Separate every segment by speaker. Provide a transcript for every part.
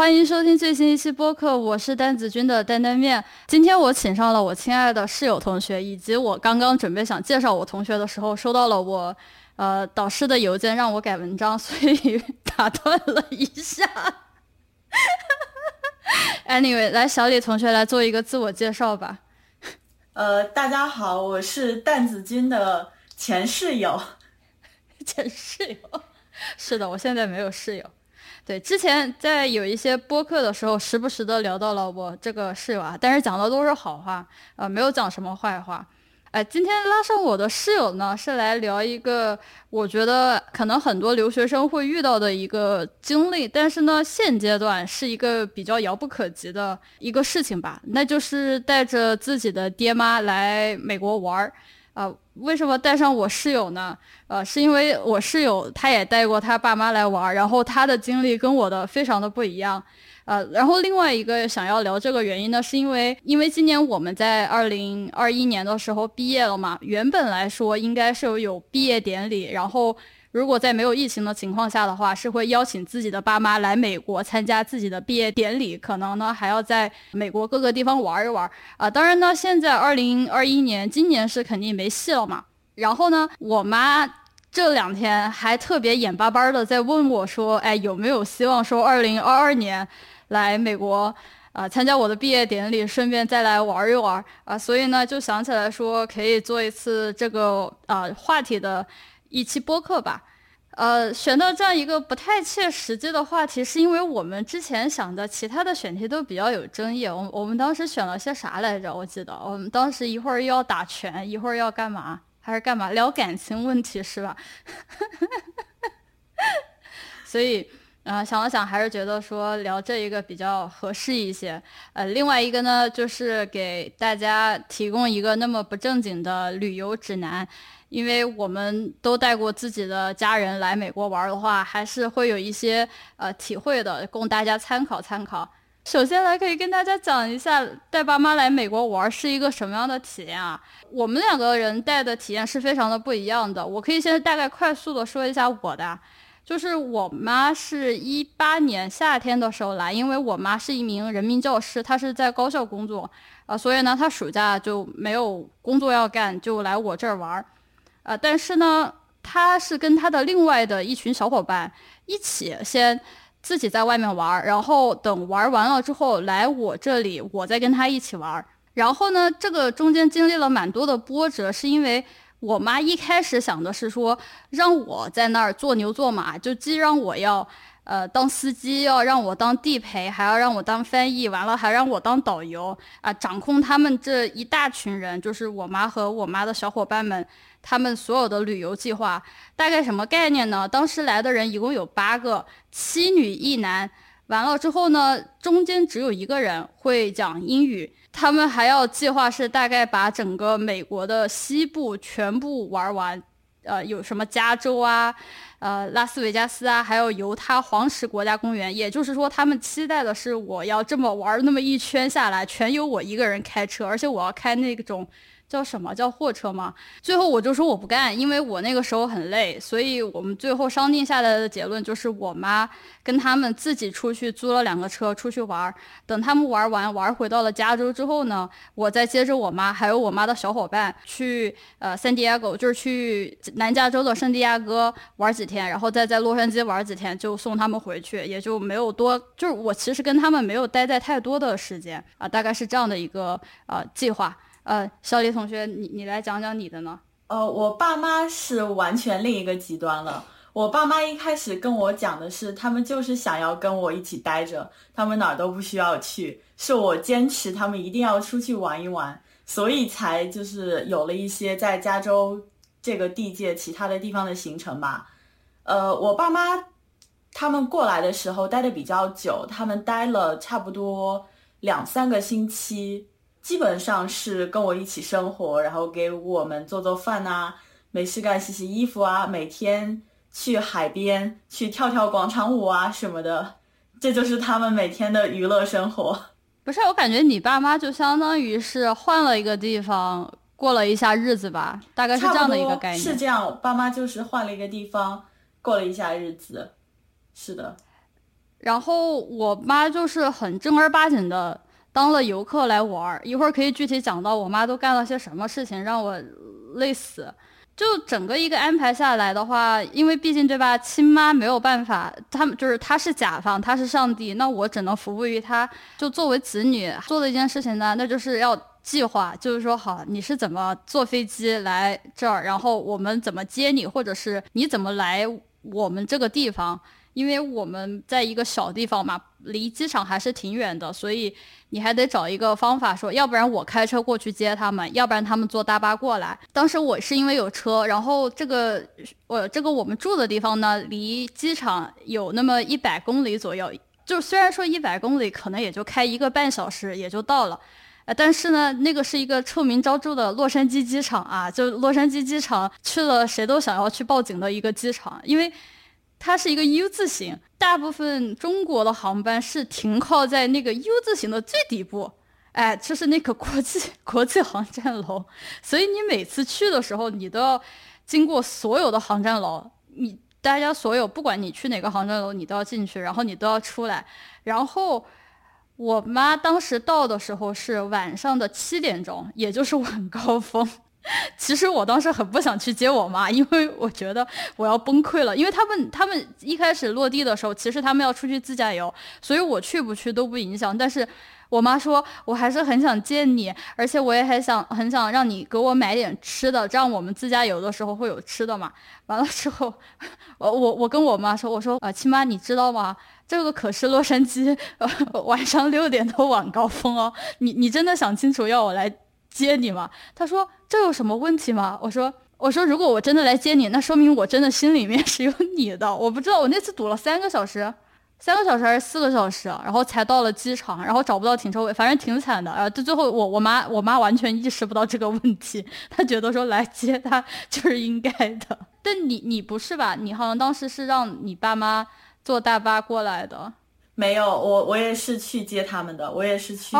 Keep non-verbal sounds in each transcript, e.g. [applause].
Speaker 1: 欢迎收听最新一期播客，我是蛋子君的担担面。今天我请上了我亲爱的室友同学，以及我刚刚准备想介绍我同学的时候，收到了我呃导师的邮件，让我改文章，所以打断了一下。[laughs] Anyway，来小李同学来做一个自我介绍吧。
Speaker 2: 呃，大家好，我是蛋子君的前室友。[laughs]
Speaker 1: 前室友，是的，我现在没有室友。对，之前在有一些播客的时候，时不时的聊到了我这个室友啊，但是讲的都是好话，呃，没有讲什么坏话。哎，今天拉上我的室友呢，是来聊一个我觉得可能很多留学生会遇到的一个经历，但是呢，现阶段是一个比较遥不可及的一个事情吧，那就是带着自己的爹妈来美国玩儿。啊，为什么带上我室友呢？呃，是因为我室友他也带过他爸妈来玩，然后他的经历跟我的非常的不一样。呃，然后另外一个想要聊这个原因呢，是因为因为今年我们在二零二一年的时候毕业了嘛，原本来说应该是有有毕业典礼，然后。如果在没有疫情的情况下的话，是会邀请自己的爸妈来美国参加自己的毕业典礼，可能呢还要在美国各个地方玩一玩啊。当然呢，现在二零二一年，今年是肯定没戏了嘛。然后呢，我妈这两天还特别眼巴巴的在问我说：“哎，有没有希望说二零二二年来美国啊参加我的毕业典礼，顺便再来玩一玩啊？”所以呢，就想起来说可以做一次这个啊话题的。一期播客吧，呃，选到这样一个不太切实际的话题，是因为我们之前想的其他的选题都比较有争议。我我们当时选了些啥来着？我记得我们当时一会儿要打拳，一会儿要干嘛？还是干嘛？聊感情问题是吧？[laughs] 所以，呃，想了想，还是觉得说聊这一个比较合适一些。呃，另外一个呢，就是给大家提供一个那么不正经的旅游指南。因为我们都带过自己的家人来美国玩的话，还是会有一些呃体会的，供大家参考参考。首先来可以跟大家讲一下带爸妈来美国玩是一个什么样的体验啊？我们两个人带的体验是非常的不一样的。我可以先大概快速的说一下我的，就是我妈是一八年夏天的时候来，因为我妈是一名人民教师，她是在高校工作啊，所以呢她暑假就没有工作要干，就来我这儿玩儿。啊，但是呢，他是跟他的另外的一群小伙伴一起先自己在外面玩儿，然后等玩完了之后来我这里，我再跟他一起玩儿。然后呢，这个中间经历了蛮多的波折，是因为我妈一开始想的是说让我在那儿做牛做马，就既让我要呃当司机，要让我当地陪，还要让我当翻译，完了还让我当导游啊，掌控他们这一大群人，就是我妈和我妈的小伙伴们。他们所有的旅游计划大概什么概念呢？当时来的人一共有八个，七女一男。完了之后呢，中间只有一个人会讲英语。他们还要计划是大概把整个美国的西部全部玩完，呃，有什么加州啊，呃，拉斯维加斯啊，还有犹他黄石国家公园。也就是说，他们期待的是我要这么玩那么一圈下来，全由我一个人开车，而且我要开那种。叫什么叫货车吗？最后我就说我不干，因为我那个时候很累，所以我们最后商定下来的结论就是我妈跟他们自己出去租了两个车出去玩。等他们玩完玩回到了加州之后呢，我再接着我妈还有我妈的小伙伴去呃圣地亚哥，就是去南加州的圣地亚哥玩几天，然后再在洛杉矶玩几天，就送他们回去，也就没有多，就是我其实跟他们没有待在太多的时间啊，大概是这样的一个呃计划。呃，小李同学，你你来讲讲你的呢？
Speaker 2: 呃，我爸妈是完全另一个极端了。我爸妈一开始跟我讲的是，他们就是想要跟我一起待着，他们哪儿都不需要去，是我坚持他们一定要出去玩一玩，所以才就是有了一些在加州这个地界其他的地方的行程吧。呃，我爸妈他们过来的时候待的比较久，他们待了差不多两三个星期。基本上是跟我一起生活，然后给我们做做饭呐，没事干洗洗衣服啊，每天去海边去跳跳广场舞啊什么的，这就是他们每天的娱乐生活。
Speaker 1: 不是，我感觉你爸妈就相当于是换了一个地方过了一下日子吧，大概是这样的一个概念。
Speaker 2: 是这样，爸妈就是换了一个地方过了一下日子，是的。
Speaker 1: 然后我妈就是很正儿八经的当了游客来玩儿，一会儿可以具体讲到我妈都干了些什么事情让我累死。就整个一个安排下来的话，因为毕竟对吧，亲妈没有办法，他们就是他是甲方，他是上帝，那我只能服务于他。就作为子女做的一件事情呢，那就是要计划，就是说好你是怎么坐飞机来这儿，然后我们怎么接你，或者是你怎么来我们这个地方。因为我们在一个小地方嘛，离机场还是挺远的，所以你还得找一个方法，说要不然我开车过去接他们，要不然他们坐大巴过来。当时我是因为有车，然后这个我这个我们住的地方呢，离机场有那么一百公里左右，就虽然说一百公里可能也就开一个半小时也就到了，呃，但是呢，那个是一个臭名昭著的洛杉矶机场啊，就洛杉矶机场去了谁都想要去报警的一个机场，因为。它是一个 U 字形，大部分中国的航班是停靠在那个 U 字形的最底部，哎，就是那个国际国际航站楼，所以你每次去的时候，你都要经过所有的航站楼，你大家所有不管你去哪个航站楼，你都要进去，然后你都要出来。然后我妈当时到的时候是晚上的七点钟，也就是晚高峰。[laughs] 其实我当时很不想去接我妈，[laughs] 因为我觉得我要崩溃了。因为他们他们一开始落地的时候，其实他们要出去自驾游，所以我去不去都不影响。但是我妈说，我还是很想见你，而且我也还想很想让你给我买点吃的，这样我们自驾游的时候会有吃的嘛。完了之后，[laughs] 我我我跟我妈说，我说啊，亲妈，你知道吗？这个可是洛杉矶晚上六点的晚高峰哦。你你真的想清楚要我来？接你吗？他说这有什么问题吗？我说我说如果我真的来接你，那说明我真的心里面是有你的。[laughs] 我不知道我那次堵了三个小时，三个小时还是四个小时，然后才到了机场，然后找不到停车位，反正挺惨的。然后最后我我妈我妈完全意识不到这个问题，[laughs] 她觉得说来接她就是应该的。[laughs] 但你你不是吧？你好像当时是让你爸妈坐大巴过来的。
Speaker 2: 没有，我我也是去接他们的，我也是去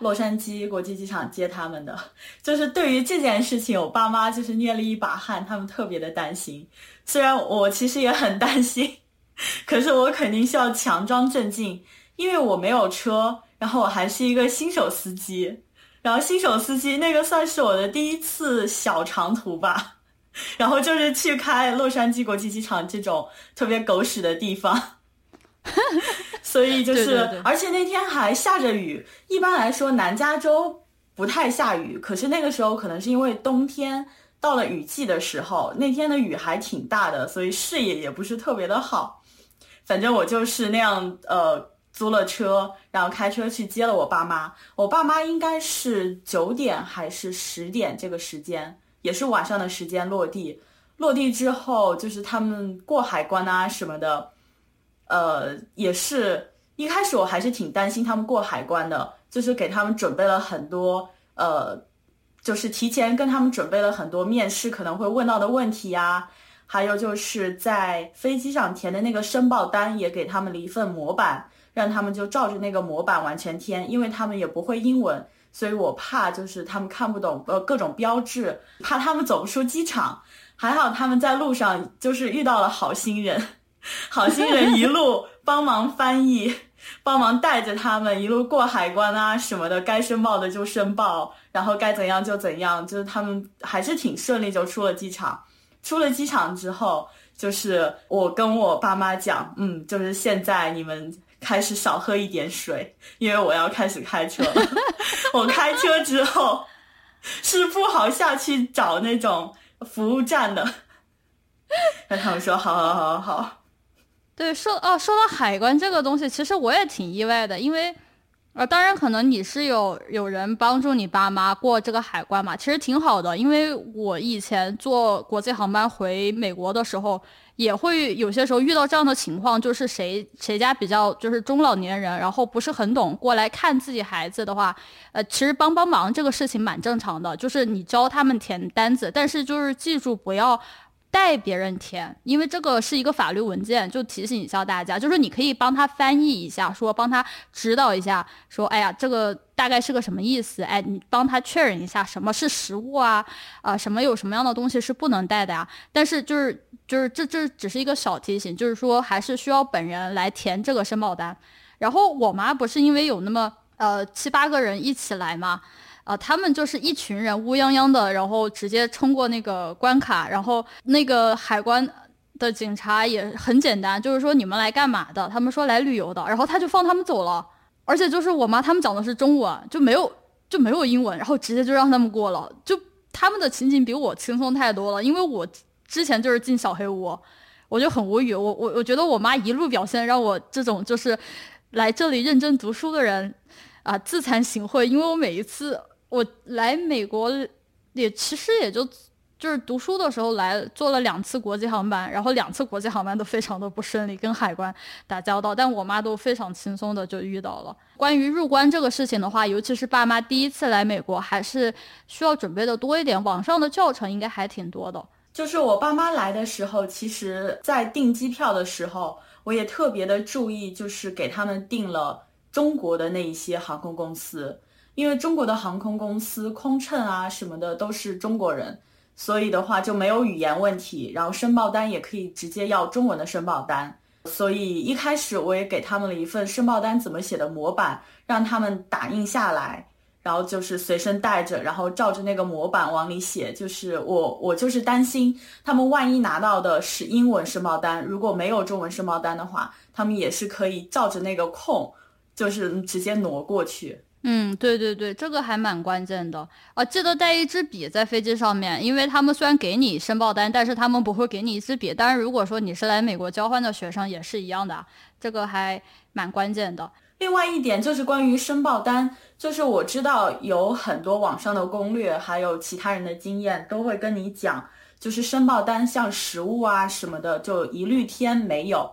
Speaker 2: 洛杉矶国际机场接他们的。[laughs] 就是对于这件事情，我爸妈就是捏了一把汗，他们特别的担心。虽然我其实也很担心，[laughs] 可是我肯定是要强装镇静，因为我没有车，然后我还是一个新手司机，然后新手司机那个算是我的第一次小长途吧，[laughs] 然后就是去开洛杉矶国际机场这种特别狗屎的地方。[laughs] 所以就是，而且那天还下着雨。一般来说，南加州不太下雨，可是那个时候可能是因为冬天到了雨季的时候，那天的雨还挺大的，所以视野也不是特别的好。反正我就是那样，呃，租了车，然后开车去接了我爸妈。我爸妈应该是九点还是十点这个时间，也是晚上的时间落地。落地之后，就是他们过海关啊什么的。呃，也是一开始我还是挺担心他们过海关的，就是给他们准备了很多，呃，就是提前跟他们准备了很多面试可能会问到的问题呀，还有就是在飞机上填的那个申报单也给他们了一份模板，让他们就照着那个模板完全填，因为他们也不会英文，所以我怕就是他们看不懂呃各种标志，怕他们走不出机场，还好他们在路上就是遇到了好心人。[laughs] 好心人一路帮忙翻译，帮忙带着他们一路过海关啊什么的，该申报的就申报，然后该怎样就怎样，就是他们还是挺顺利就出了机场。出了机场之后，就是我跟我爸妈讲，嗯，就是现在你们开始少喝一点水，因为我要开始开车了。[laughs] 我开车之后是不好下去找那种服务站的。那他们说，好好好好好。
Speaker 1: 对，说哦，说到海关这个东西，其实我也挺意外的，因为，呃，当然可能你是有有人帮助你爸妈过这个海关嘛，其实挺好的，因为我以前坐国际航班回美国的时候，也会有些时候遇到这样的情况，就是谁谁家比较就是中老年人，然后不是很懂过来看自己孩子的话，呃，其实帮帮忙这个事情蛮正常的，就是你教他们填单子，但是就是记住不要。代别人填，因为这个是一个法律文件，就提醒一下大家，就是你可以帮他翻译一下，说帮他指导一下，说哎呀，这个大概是个什么意思？哎，你帮他确认一下什么是实物啊，啊，什么有什么样的东西是不能带的呀？但是就是就是这这只是一个小提醒，就是说还是需要本人来填这个申报单。然后我妈不是因为有那么呃七八个人一起来嘛。啊，他们就是一群人乌泱泱的，然后直接冲过那个关卡，然后那个海关的警察也很简单，就是说你们来干嘛的？他们说来旅游的，然后他就放他们走了。而且就是我妈他们讲的是中文，就没有就没有英文，然后直接就让他们过了。就他们的情景比我轻松太多了，因为我之前就是进小黑屋，我就很无语。我我我觉得我妈一路表现让我这种就是来这里认真读书的人啊自惭形秽，因为我每一次。我来美国也其实也就就是读书的时候来坐了两次国际航班，然后两次国际航班都非常的不顺利，跟海关打交道。但我妈都非常轻松的就遇到了。关于入关这个事情的话，尤其是爸妈第一次来美国，还是需要准备的多一点。网上的教程应该还挺多的。
Speaker 2: 就是我爸妈来的时候，其实在订机票的时候，我也特别的注意，就是给他们订了中国的那一些航空公司。因为中国的航空公司空乘啊什么的都是中国人，所以的话就没有语言问题，然后申报单也可以直接要中文的申报单。所以一开始我也给他们了一份申报单怎么写的模板，让他们打印下来，然后就是随身带着，然后照着那个模板往里写。就是我我就是担心他们万一拿到的是英文申报单，如果没有中文申报单的话，他们也是可以照着那个空，就是直接挪过去。
Speaker 1: 嗯，对对对，这个还蛮关键的啊！记得带一支笔在飞机上面，因为他们虽然给你申报单，但是他们不会给你一支笔。但是如果说你是来美国交换的学生，也是一样的，这个还蛮关键的。
Speaker 2: 另外一点就是关于申报单，就是我知道有很多网上的攻略，还有其他人的经验都会跟你讲，就是申报单像实物啊什么的，就一律填没有，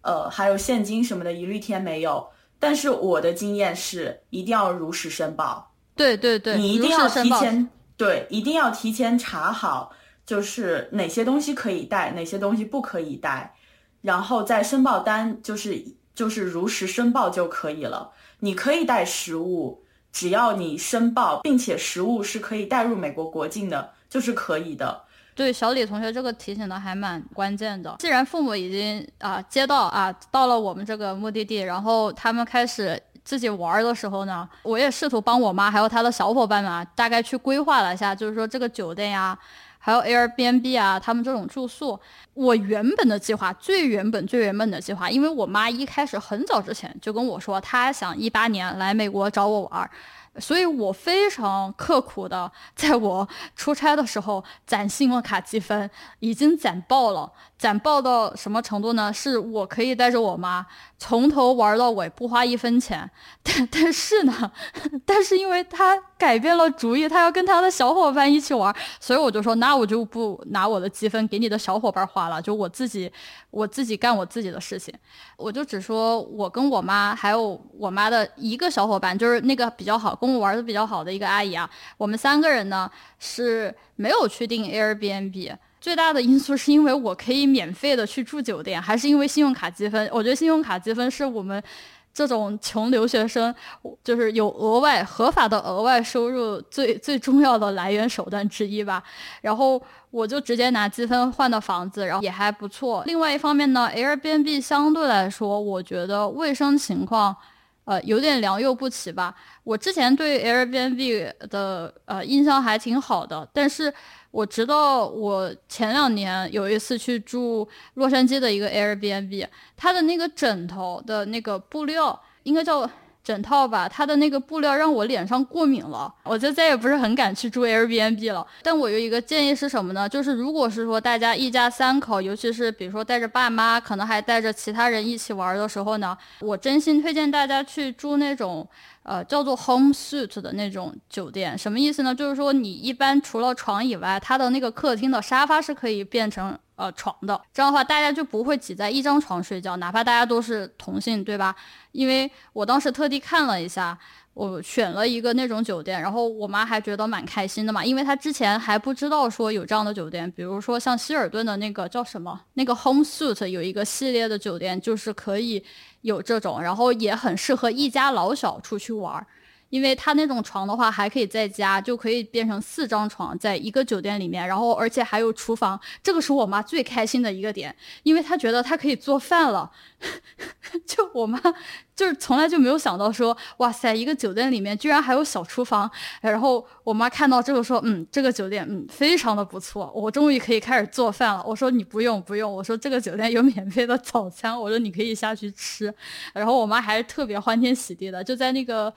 Speaker 2: 呃，还有现金什么的，一律填没有。但是我的经验是，一定要如实申报。
Speaker 1: 对对对，
Speaker 2: 你一定要提前对，一定要提前查好，就是哪些东西可以带，哪些东西不可以带，然后在申报单就是就是如实申报就可以了。你可以带食物，只要你申报，并且食物是可以带入美国国境的，就是可以的。
Speaker 1: 对小李同学这个提醒的还蛮关键的。既然父母已经啊接到啊到了我们这个目的地，然后他们开始自己玩的时候呢，我也试图帮我妈还有她的小伙伴们啊，大概去规划了一下，就是说这个酒店呀，还有 Airbnb 啊，他们这种住宿，我原本的计划，最原本最原本的计划，因为我妈一开始很早之前就跟我说，她想一八年来美国找我玩。所以我非常刻苦的，在我出差的时候攒信用卡积分，已经攒爆了。攒爆到什么程度呢？是我可以带着我妈从头玩到尾，不花一分钱。但但是呢，[laughs] 但是因为他改变了主意，他要跟他的小伙伴一起玩，所以我就说，那我就不拿我的积分给你的小伙伴花了，就我自己，我自己干我自己的事情。我就只说我跟我妈还有我妈的一个小伙伴，就是那个比较好跟我玩的比较好的一个阿姨啊，我们三个人呢是没有去订 Airbnb。最大的因素是因为我可以免费的去住酒店，还是因为信用卡积分？我觉得信用卡积分是我们这种穷留学生，就是有额外合法的额外收入最最重要的来源手段之一吧。然后我就直接拿积分换的房子，然后也还不错。另外一方面呢，Airbnb 相对来说，我觉得卫生情况，呃，有点良莠不齐吧。我之前对 Airbnb 的呃印象还挺好的，但是。我知道，我前两年有一次去住洛杉矶的一个 Airbnb，它的那个枕头的那个布料应该叫枕套吧，它的那个布料让我脸上过敏了，我就再也不是很敢去住 Airbnb 了。但我有一个建议是什么呢？就是如果是说大家一家三口，尤其是比如说带着爸妈，可能还带着其他人一起玩的时候呢，我真心推荐大家去住那种。呃，叫做 home suite 的那种酒店，什么意思呢？就是说你一般除了床以外，它的那个客厅的沙发是可以变成呃床的，这样的话大家就不会挤在一张床睡觉，哪怕大家都是同性，对吧？因为我当时特地看了一下，我选了一个那种酒店，然后我妈还觉得蛮开心的嘛，因为她之前还不知道说有这样的酒店，比如说像希尔顿的那个叫什么，那个 Home Suite 有一个系列的酒店，就是可以有这种，然后也很适合一家老小出去玩儿。因为它那种床的话，还可以在家，就可以变成四张床，在一个酒店里面，然后而且还有厨房，这个是我妈最开心的一个点，因为她觉得她可以做饭了。[laughs] 就我妈就是从来就没有想到说，哇塞，一个酒店里面居然还有小厨房。然后我妈看到这个说，嗯，这个酒店嗯非常的不错，我终于可以开始做饭了。我说你不用不用，我说这个酒店有免费的早餐，我说你可以下去吃。然后我妈还是特别欢天喜地的，就在那个。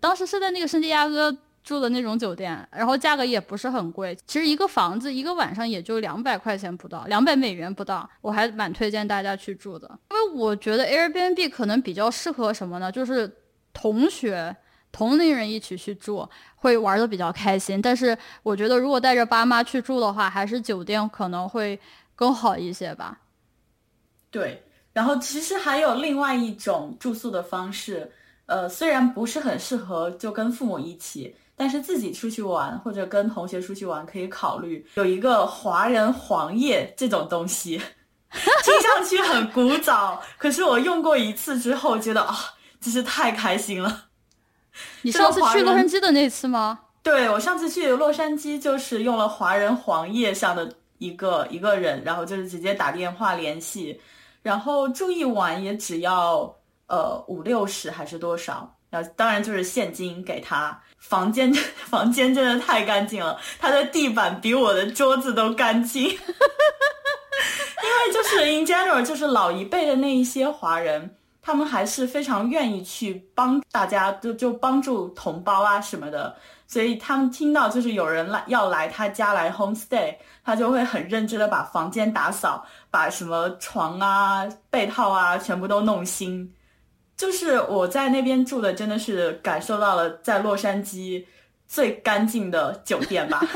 Speaker 1: 当时是在那个圣地亚哥住的那种酒店，然后价格也不是很贵，其实一个房子一个晚上也就两百块钱不到，两百美元不到，我还蛮推荐大家去住的。因为我觉得 Airbnb 可能比较适合什么呢？就是同学、同龄人一起去住，会玩的比较开心。但是我觉得如果带着爸妈去住的话，还是酒店可能会更好一些吧。
Speaker 2: 对，然后其实还有另外一种住宿的方式。呃，虽然不是很适合就跟父母一起，但是自己出去玩或者跟同学出去玩可以考虑有一个华人黄页这种东西，[laughs] 听上去很古早，可是我用过一次之后觉得啊，真是太开心了。[laughs]
Speaker 1: 你上次去洛杉矶的那次吗？
Speaker 2: 对，我上次去洛杉矶就是用了华人黄页上的一个一个人，然后就是直接打电话联系，然后住一晚也只要。呃，五六十还是多少？然后当然就是现金给他。房间 [laughs] 房间真的太干净了，他的地板比我的桌子都干净。[laughs] 因为就是 in general，就是老一辈的那一些华人，他们还是非常愿意去帮大家，就就帮助同胞啊什么的。所以他们听到就是有人来要来他家来 home stay，他就会很认真的把房间打扫，把什么床啊、被套啊全部都弄新。就是我在那边住的，真的是感受到了在洛杉矶最干净的酒店吧。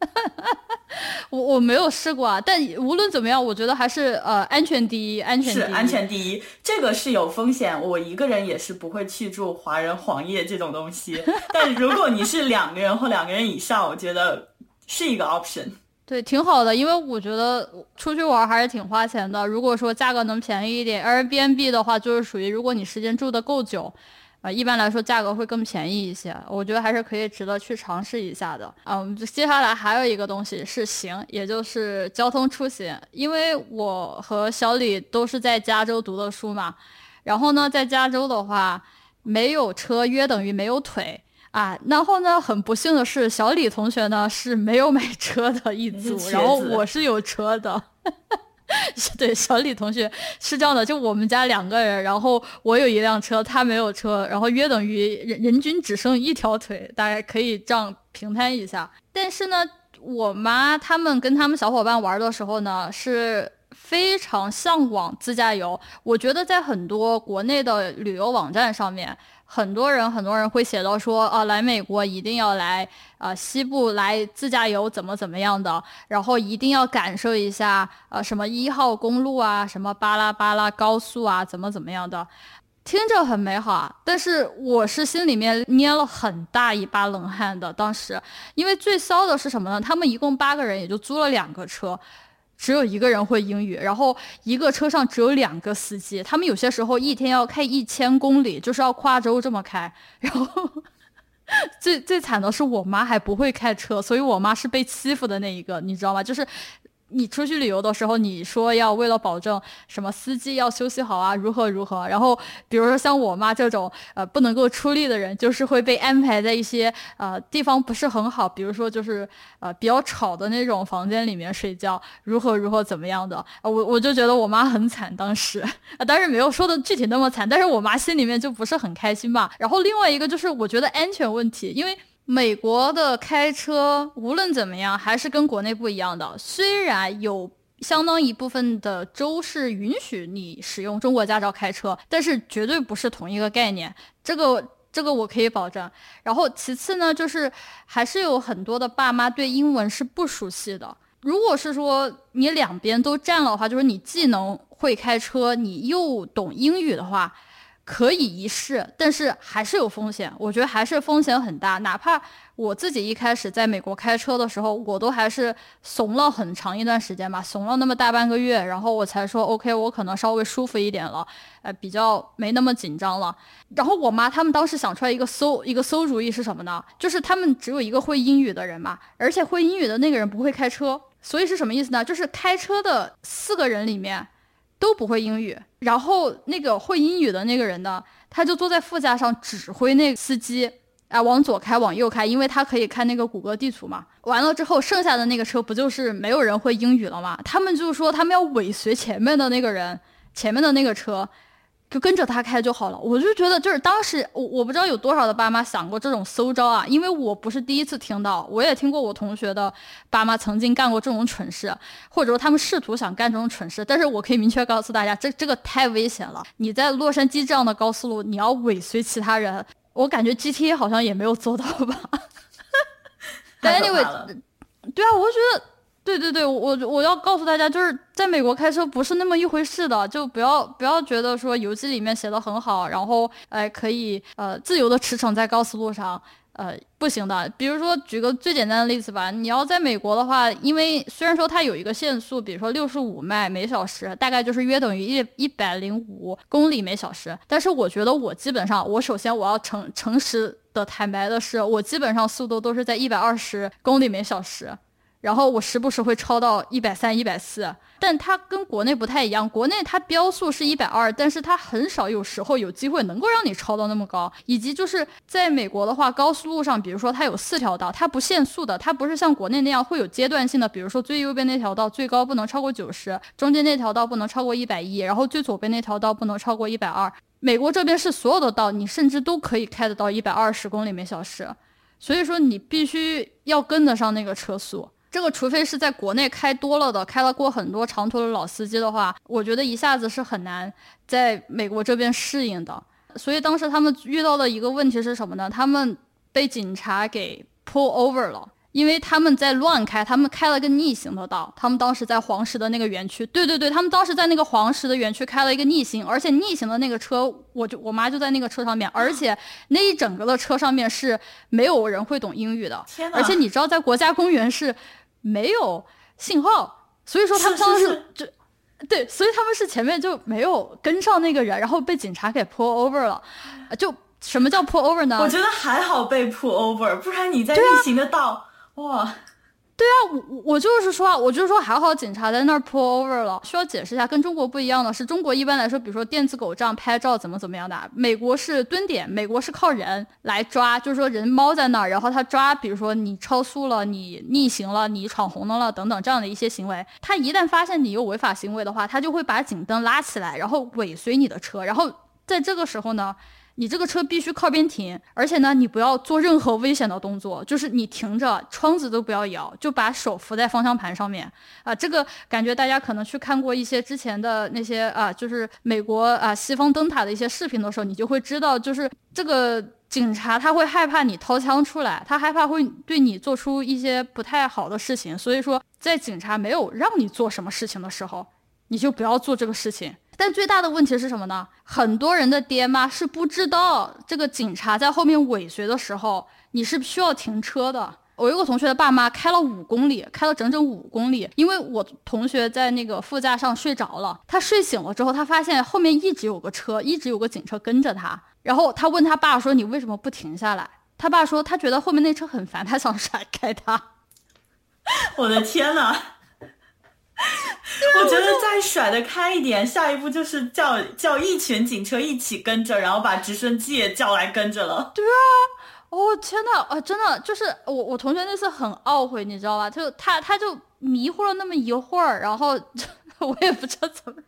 Speaker 2: [laughs]
Speaker 1: 我我没有试过啊，但无论怎么样，我觉得还是呃安全第一，安全
Speaker 2: 是安全第一。这个是有风险，我一个人也是不会去住华人黄页这种东西。但如果你是两个人或两个人以上，我觉得是一个 option。
Speaker 1: 对，挺好的，因为我觉得出去玩还是挺花钱的。如果说价格能便宜一点，Airbnb 的话就是属于如果你时间住的够久，啊，一般来说价格会更便宜一些。我觉得还是可以值得去尝试一下的。嗯，接下来还有一个东西是行，也就是交通出行。因为我和小李都是在加州读的书嘛，然后呢，在加州的话，没有车约等于没有腿。啊，然后呢？很不幸的是，小李同学呢是没有买车的一组，然后我是有车的。[laughs] 对，小李同学是这样的，就我们家两个人，然后我有一辆车，他没有车，然后约等于人人均只剩一条腿，大概可以这样平摊一下。但是呢，我妈他们跟他们小伙伴玩的时候呢，是非常向往自驾游。我觉得在很多国内的旅游网站上面。很多人，很多人会写到说，啊，来美国一定要来，啊，西部来自驾游，怎么怎么样的，然后一定要感受一下，呃，什么一号公路啊，什么巴拉巴拉高速啊，怎么怎么样的，听着很美好啊，但是我是心里面捏了很大一把冷汗的，当时，因为最骚的是什么呢？他们一共八个人，也就租了两个车。只有一个人会英语，然后一个车上只有两个司机，他们有些时候一天要开一千公里，就是要跨州这么开。然后 [laughs] 最最惨的是我妈还不会开车，所以我妈是被欺负的那一个，你知道吗？就是。你出去旅游的时候，你说要为了保证什么司机要休息好啊，如何如何？然后比如说像我妈这种呃不能够出力的人，就是会被安排在一些呃地方不是很好，比如说就是呃比较吵的那种房间里面睡觉，如何如何怎么样的？我我就觉得我妈很惨，当时啊，当时没有说的具体那么惨，但是我妈心里面就不是很开心吧。然后另外一个就是我觉得安全问题，因为。美国的开车无论怎么样还是跟国内不一样的。虽然有相当一部分的州是允许你使用中国驾照开车，但是绝对不是同一个概念。这个这个我可以保证。然后其次呢，就是还是有很多的爸妈对英文是不熟悉的。如果是说你两边都占了的话，就是你既能会开车，你又懂英语的话。可以一试，但是还是有风险。我觉得还是风险很大。哪怕我自己一开始在美国开车的时候，我都还是怂了很长一段时间吧，怂了那么大半个月，然后我才说 OK，我可能稍微舒服一点了，呃，比较没那么紧张了。然后我妈他们当时想出来一个馊一个馊主意是什么呢？就是他们只有一个会英语的人嘛，而且会英语的那个人不会开车，所以是什么意思呢？就是开车的四个人里面。都不会英语，然后那个会英语的那个人呢，他就坐在副驾上指挥那个司机，啊，往左开，往右开，因为他可以看那个谷歌地图嘛。完了之后，剩下的那个车不就是没有人会英语了吗？他们就说他们要尾随前面的那个人，前面的那个车。就跟着他开就好了，我就觉得就是当时我我不知道有多少的爸妈想过这种馊招啊，因为我不是第一次听到，我也听过我同学的爸妈曾经干过这种蠢事，或者说他们试图想干这种蠢事，但是我可以明确告诉大家，这这个太危险了。你在洛杉矶这样的高速路，你要尾随其他人，我感觉 GTA 好像也没有做到吧。[laughs] 但 anyway，对啊，我觉得。对对对，我我要告诉大家，就是在美国开车不是那么一回事的，就不要不要觉得说游记里面写的很好，然后哎可以呃自由的驰骋在高速路上，呃不行的。比如说举个最简单的例子吧，你要在美国的话，因为虽然说它有一个限速，比如说六十五迈每小时，大概就是约等于一一百零五公里每小时，但是我觉得我基本上，我首先我要诚诚实的坦白的是，我基本上速度都是在一百二十公里每小时。然后我时不时会超到一百三、一百四，但它跟国内不太一样。国内它标速是一百二，但是它很少有时候有机会能够让你超到那么高。以及就是在美国的话，高速路上，比如说它有四条道，它不限速的，它不是像国内那样会有阶段性的。比如说最右边那条道最高不能超过九十，中间那条道不能超过一百一，然后最左边那条道不能超过一百二。美国这边是所有的道，你甚至都可以开得到一百二十公里每小时，所以说你必须要跟得上那个车速。这个除非是在国内开多了的，开了过很多长途的老司机的话，我觉得一下子是很难在美国这边适应的。所以当时他们遇到的一个问题是什么呢？他们被警察给 pull over 了，因为他们在乱开，他们开了个逆行的道。他们当时在黄石的那个园区，对对对，他们当时在那个黄石的园区开了一个逆行，而且逆行的那个车，我就我妈就在那个车上面，而且 [laughs] 那一整个的车上面是没有人会懂英语的。而且你知道，在国家公园是。没有信号，所以说他们当时就，对，所以他们是前面就没有跟上那个人，然后被警察给 pull over 了，就什么叫 pull over 呢？
Speaker 2: 我觉得还好被 pull over，不然你在逆行的道，哇。
Speaker 1: 对啊，我我就是说，我就是说，还好警察在那儿 pull over 了。需要解释一下，跟中国不一样的是，中国一般来说，比如说电子狗这样拍照怎么怎么样的，美国是蹲点，美国是靠人来抓，就是说人猫在那儿，然后他抓，比如说你超速了，你逆行了，你闯红灯了等等这样的一些行为，他一旦发现你有违法行为的话，他就会把警灯拉起来，然后尾随你的车，然后在这个时候呢。你这个车必须靠边停，而且呢，你不要做任何危险的动作，就是你停着，窗子都不要摇，就把手扶在方向盘上面啊。这个感觉大家可能去看过一些之前的那些啊，就是美国啊西方灯塔的一些视频的时候，你就会知道，就是这个警察他会害怕你掏枪出来，他害怕会对你做出一些不太好的事情，所以说在警察没有让你做什么事情的时候，你就不要做这个事情。但最大的问题是什么呢？很多人的爹妈是不知道这个警察在后面尾随的时候，你是需要停车的。我有个同学的爸妈开了五公里，开了整整五公里，因为我同学在那个副驾上睡着了，他睡醒了之后，他发现后面一直有个车，一直有个警车跟着他。然后他问他爸说：“你为什么不停下来？”他爸说：“他觉得后面那车很烦，他想甩开他。”
Speaker 2: 我的天呐！[laughs] 我觉得再甩的开一点，下一步就是叫叫一群警车一起跟着，然后把直升机也叫来跟着了。
Speaker 1: 对啊，哦天呐，啊真的就是我 [laughs] 我同学那次很懊悔，你知道吧？就他他就迷糊了那么一会儿，然后 [laughs] 我也不知道怎么，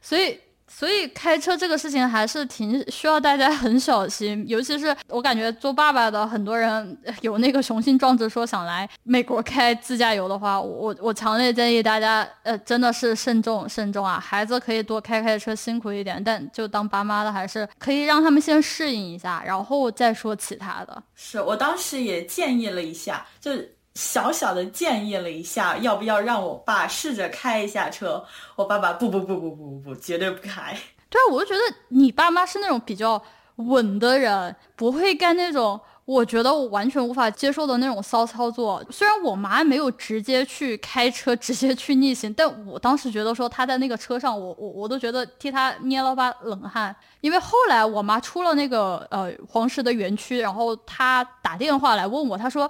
Speaker 1: 所以。所以开车这个事情还是挺需要大家很小心，尤其是我感觉做爸爸的很多人有那个雄心壮志说想来美国开自驾游的话，我我强烈建议大家，呃，真的是慎重慎重啊！孩子可以多开开车，辛苦一点，但就当爸妈的还是可以让他们先适应一下，然后再说其他的。
Speaker 2: 是我当时也建议了一下，就。小小的建议了一下，要不要让我爸试着开一下车？我爸爸不不不不不不不，绝对不开。
Speaker 1: 对啊，我就觉得你爸妈是那种比较稳的人，不会干那种。我觉得我完全无法接受的那种骚操作。虽然我妈没有直接去开车，[laughs] 直接去逆行，但我当时觉得说她在那个车上，我我我都觉得替她捏了把冷汗。因为后来我妈出了那个呃黄石的园区，然后她打电话来问我，她说，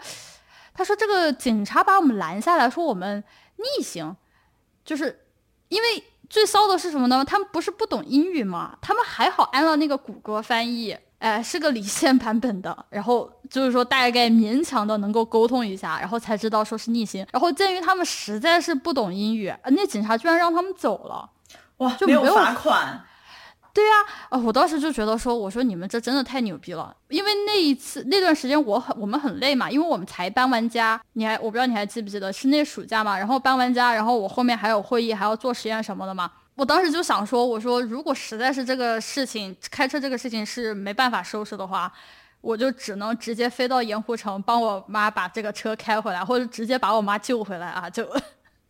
Speaker 1: 她说这个警察把我们拦下来说我们逆行，就是因为最骚的是什么呢？他们不是不懂英语吗？他们还好安了那个谷歌翻译。哎，是个离线版本的，然后就是说大概勉强的能够沟通一下，然后才知道说是逆行。然后鉴于他们实在是不懂英语，那警察居然让他们走了，
Speaker 2: 哇，
Speaker 1: 就没
Speaker 2: 有罚款。
Speaker 1: 对呀，啊，我当时就觉得说，我说你们这真的太牛逼了，因为那一次那段时间我很我们很累嘛，因为我们才搬完家，你还我不知道你还记不记得是那暑假嘛，然后搬完家，然后我后面还有会议，还要做实验什么的嘛。我当时就想说，我说如果实在是这个事情开车这个事情是没办法收拾的话，我就只能直接飞到盐湖城帮我妈把这个车开回来，或者直接把我妈救回来啊，就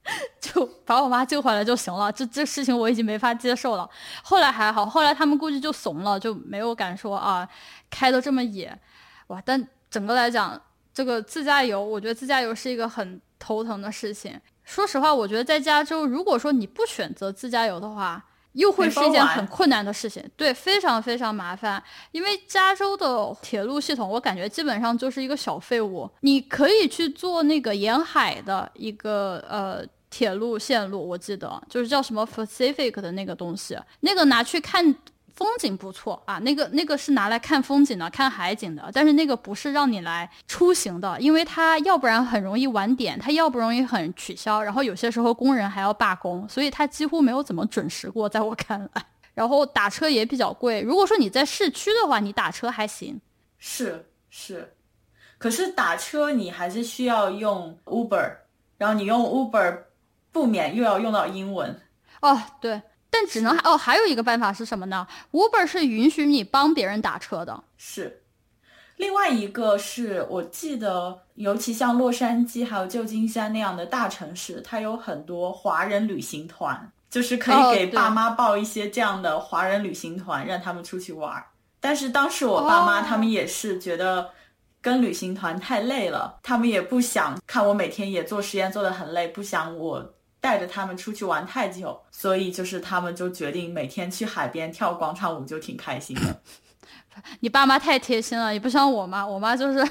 Speaker 1: [laughs] 就把我妈救回来就行了。这这事情我已经没法接受了。后来还好，后来他们估计就怂了，就没有敢说啊开的这么野，哇！但整个来讲，这个自驾游，我觉得自驾游是一个很头疼的事情。说实话，我觉得在加州，如果说你不选择自驾游的话，又会是一件很困难的事情。对，非常非常麻烦。因为加州的铁路系统，我感觉基本上就是一个小废物。你可以去做那个沿海的一个呃铁路线路，我记得就是叫什么 Pacific 的那个东西，那个拿去看。风景不错啊，那个那个是拿来看风景的，看海景的。但是那个不是让你来出行的，因为它要不然很容易晚点，它要不容易很取消，然后有些时候工人还要罢工，所以它几乎没有怎么准时过，在我看来。然后打车也比较贵，如果说你在市区的话，你打车还行。
Speaker 2: 是是，可是打车你还是需要用 Uber，然后你用 Uber 不免又要用到英文。
Speaker 1: 哦，对。但只能哦，还有一个办法是什么呢？Uber 是允许你帮别人打车的。
Speaker 2: 是，另外一个是我记得，尤其像洛杉矶还有旧金山那样的大城市，它有很多华人旅行团，就是可以给爸妈报一些这样的华人旅行团，让他们出去玩。但是当时我爸妈他们也是觉得跟旅行团太累了，他们也不想看我每天也做实验做得很累，不想我。带着他们出去玩太久，所以就是他们就决定每天去海边跳广场舞，就挺开心的。[laughs]
Speaker 1: 你爸妈太贴心了，也不像我妈，我妈就是，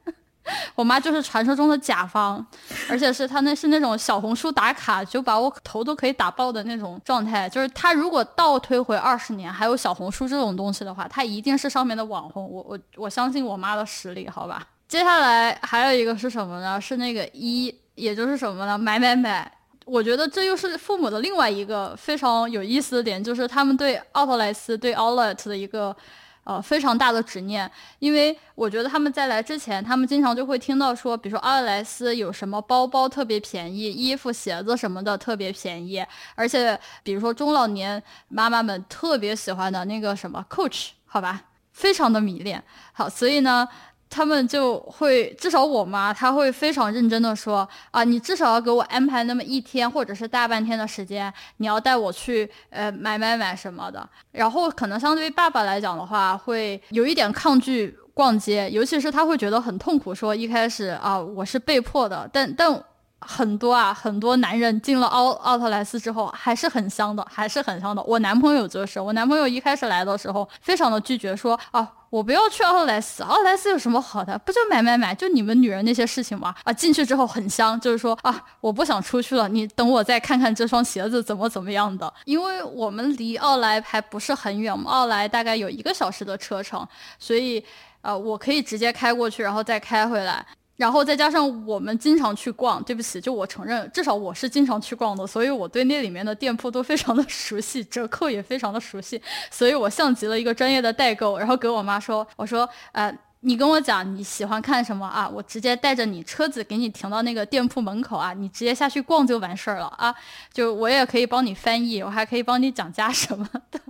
Speaker 1: [laughs] 我妈就是传说中的甲方，而且是她那是那种小红书打卡就把我头都可以打爆的那种状态。就是她如果倒推回二十年，还有小红书这种东西的话，她一定是上面的网红。我我我相信我妈的实力，好吧。接下来还有一个是什么呢？是那个一，也就是什么呢？买买买。我觉得这又是父母的另外一个非常有意思的点，就是他们对奥特莱斯、对 Outlet 的一个呃非常大的执念。因为我觉得他们在来之前，他们经常就会听到说，比如说奥特莱斯有什么包包特别便宜，衣服、鞋子什么的特别便宜，而且比如说中老年妈妈们特别喜欢的那个什么 Coach，好吧，非常的迷恋。好，所以呢。他们就会，至少我妈，她会非常认真的说啊，你至少要给我安排那么一天或者是大半天的时间，你要带我去呃买买买什么的。然后可能相对于爸爸来讲的话，会有一点抗拒逛街，尤其是他会觉得很痛苦，说一开始啊我是被迫的，但但。很多啊，很多男人进了奥奥特莱斯之后还是很香的，还是很香的。我男朋友就是，我男朋友一开始来的时候非常的拒绝，说啊，我不要去奥特莱斯，奥特莱斯有什么好的？不就买买买，就你们女人那些事情吗？啊，进去之后很香，就是说啊，我不想出去了，你等我再看看这双鞋子怎么怎么样的。因为我们离奥莱还不是很远，我们奥莱大概有一个小时的车程，所以呃，我可以直接开过去，然后再开回来。然后再加上我们经常去逛，对不起，就我承认，至少我是经常去逛的，所以我对那里面的店铺都非常的 [laughs] 熟悉，折扣也非常的熟悉，所以我像极了一个专业的代购，然后给我妈说，我说，呃，你跟我讲你喜欢看什么啊，我直接带着你车子给你停到那个店铺门口啊，你直接下去逛就完事儿了啊，就我也可以帮你翻译，我还可以帮你讲价什么的。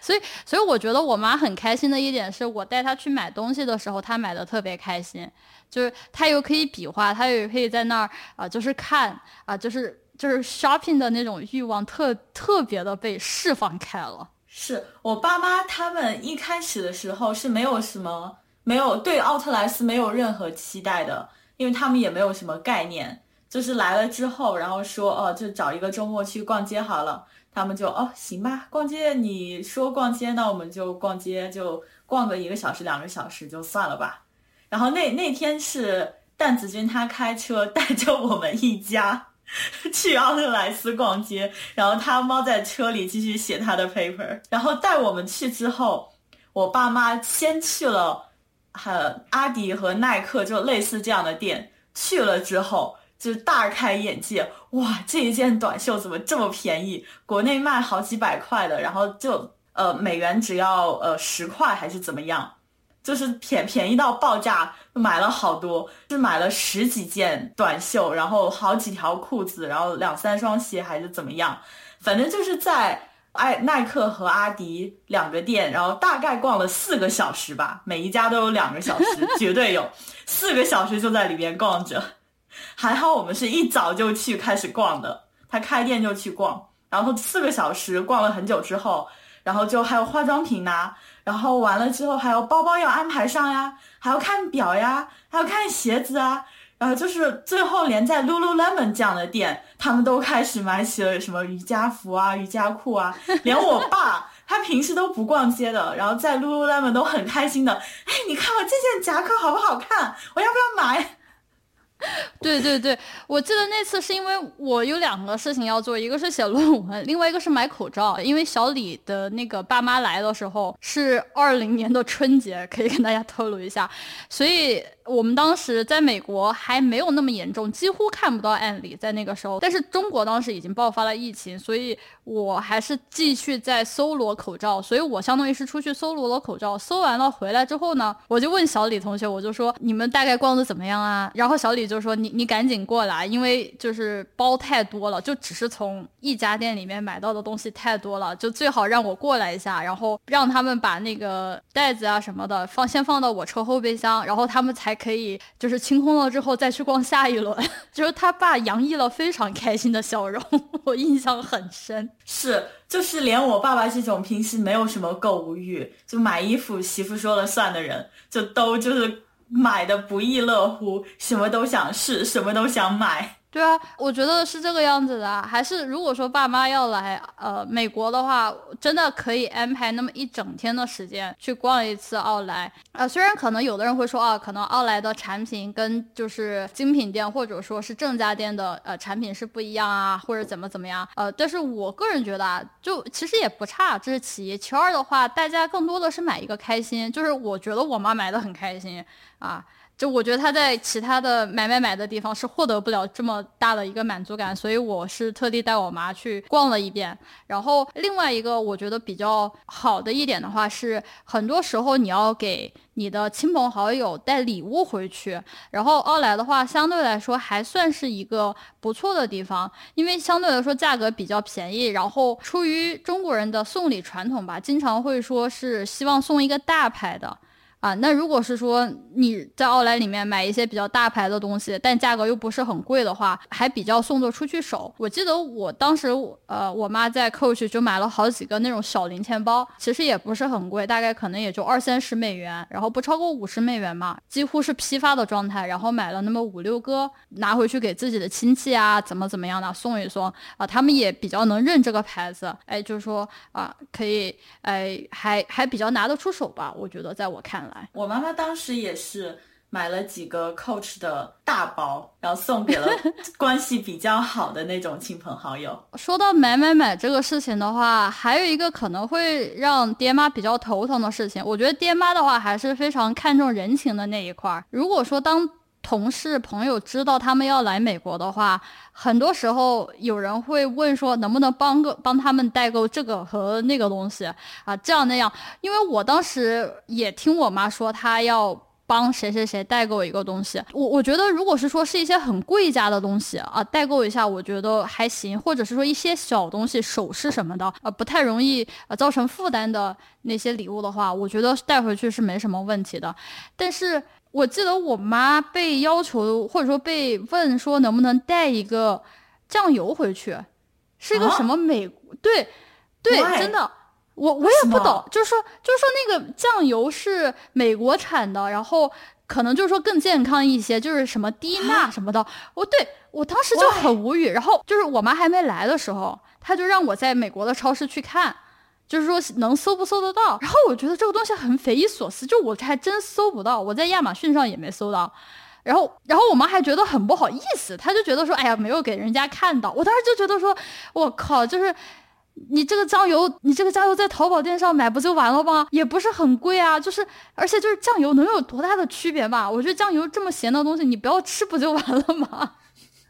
Speaker 1: 所以，所以我觉得我妈很开心的一点是我带她去买东西的时候，她买的特别开心，就是她又可以比划，她又可以在那儿啊，就是看啊，就是就是 shopping 的那种欲望特特别的被释放开了。
Speaker 2: 是我爸妈他们一开始的时候是没有什么，没有对奥特莱斯没有任何期待的，因为他们也没有什么概念。就是来了之后，然后说哦，就找一个周末去逛街好了。他们就哦，行吧，逛街你说逛街，那我们就逛街，就逛个一个小时、两个小时就算了吧。然后那那天是蛋子君他开车带着我们一家去奥特莱斯逛街，然后他猫在车里继续写他的 paper。然后带我们去之后，我爸妈先去了，呃，阿迪和耐克就类似这样的店，去了之后。就是大开眼界，哇！这一件短袖怎么这么便宜？国内卖好几百块的，然后就呃美元只要呃十块还是怎么样？就是便便宜到爆炸，买了好多，是买了十几件短袖，然后好几条裤子，然后两三双鞋还是怎么样？反正就是在爱耐克和阿迪两个店，然后大概逛了四个小时吧，每一家都有两个小时，[laughs] 绝对有四个小时就在里面逛着。还好我们是一早就去开始逛的，他开店就去逛，然后四个小时逛了很久之后，然后就还有化妆品呐，然后完了之后还有包包要安排上呀，还要看表呀，还要看鞋子啊，然后就是最后连在 Lululemon 这样的店，他们都开始买起了什么瑜伽服啊、瑜伽裤啊，连我爸他平时都不逛街的，然后在 Lululemon 都很开心的，哎，你看我这件夹克好不好看？我要不要买？[laughs]
Speaker 1: 对对对，我记得那次是因为我有两个事情要做，一个是写论文，另外一个是买口罩。因为小李的那个爸妈来的时候是二零年的春节，可以跟大家透露一下，所以。我们当时在美国还没有那么严重，几乎看不到案例在那个时候。但是中国当时已经爆发了疫情，所以我还是继续在搜罗口罩。所以我相当于是出去搜罗了口罩，搜完了回来之后呢，我就问小李同学，我就说你们大概逛的怎么样啊？然后小李就说你你赶紧过来，因为就是包太多了，就只是从一家店里面买到的东西太多了，就最好让我过来一下，然后让他们把那个袋子啊什么的放先放到我车后备箱，然后他们才。可以，就是清空了之后再去逛下一轮。[laughs] 就是他爸洋溢了非常开心的笑容，[laughs] 我印象很深。
Speaker 2: 是，就是连我爸爸这种平时没有什么购物欲，就买衣服媳妇说了算的人，就都就是买的不亦乐乎，什么都想试，什么都想买。
Speaker 1: 对啊，我觉得是这个样子的。还是如果说爸妈要来呃美国的话，真的可以安排那么一整天的时间去逛一次奥莱。啊，虽然可能有的人会说啊，可能奥莱的产品跟就是精品店或者说是正价店的呃产品是不一样啊，或者怎么怎么样。呃，但是我个人觉得啊，就其实也不差，这是其一。其二的话，大家更多的是买一个开心，就是我觉得我妈买的很开心啊。就我觉得他在其他的买买买的地方是获得不了这么大的一个满足感，所以我是特地带我妈去逛了一遍。然后另外一个我觉得比较好的一点的话是，很多时候你要给你的亲朋好友带礼物回去。然后奥莱的话相对来说还算是一个不错的地方，因为相对来说价格比较便宜。然后出于中国人的送礼传统吧，经常会说是希望送一个大牌的。啊，那如果是说你在奥莱里面买一些比较大牌的东西，但价格又不是很贵的话，还比较送得出去手。我记得我当时，呃，我妈在 Coach 就买了好几个那种小零钱包，其实也不是很贵，大概可能也就二三十美元，然后不超过五十美元嘛，几乎是批发的状态。然后买了那么五六个，拿回去给自己的亲戚啊，怎么怎么样的送一送啊，他们也比较能认这个牌子，哎，就是说啊，可以，哎，还还比较拿得出手吧，我觉得在我看来。
Speaker 2: 我妈妈当时也是买了几个 Coach 的大包，然后送给了 [laughs] 关系比较好的那种亲朋好友。
Speaker 1: 说到买买买这个事情的话，还有一个可能会让爹妈比较头疼的事情，我觉得爹妈的话还是非常看重人情的那一块儿。如果说当同事朋友知道他们要来美国的话，很多时候有人会问说能不能帮个帮他们代购这个和那个东西啊，这样那样。因为我当时也听我妈说，她要帮谁谁谁代购一个东西。我我觉得如果是说是一些很贵价的东西啊，代购一下我觉得还行，或者是说一些小东西首饰什么的，呃，不太容易呃造成负担的那些礼物的话，我觉得带回去是没什么问题的。但是。我记得我妈被要求或者说被问说能不能带一个酱油回去，是一个什么美？对，对，真的。我我也不懂，就是说就是说那个酱油是美国产的，然后可能就是说更健康一些，就是什么低钠什么的。我对我当时就很无语，然后就是我妈还没来的时候，她就让我在美国的超市去看。就是说能搜不搜得到，然后我觉得这个东西很匪夷所思，就我还真搜不到，我在亚马逊上也没搜到，然后然后我妈还觉得很不好意思，她就觉得说，哎呀，没有给人家看到，我当时就觉得说，我靠，就是你这个酱油，你这个酱油在淘宝店上买不就完了吗？也不是很贵啊，就是而且就是酱油能有多大的区别吧？我觉得酱油这么咸的东西，你不要吃不就完了吗？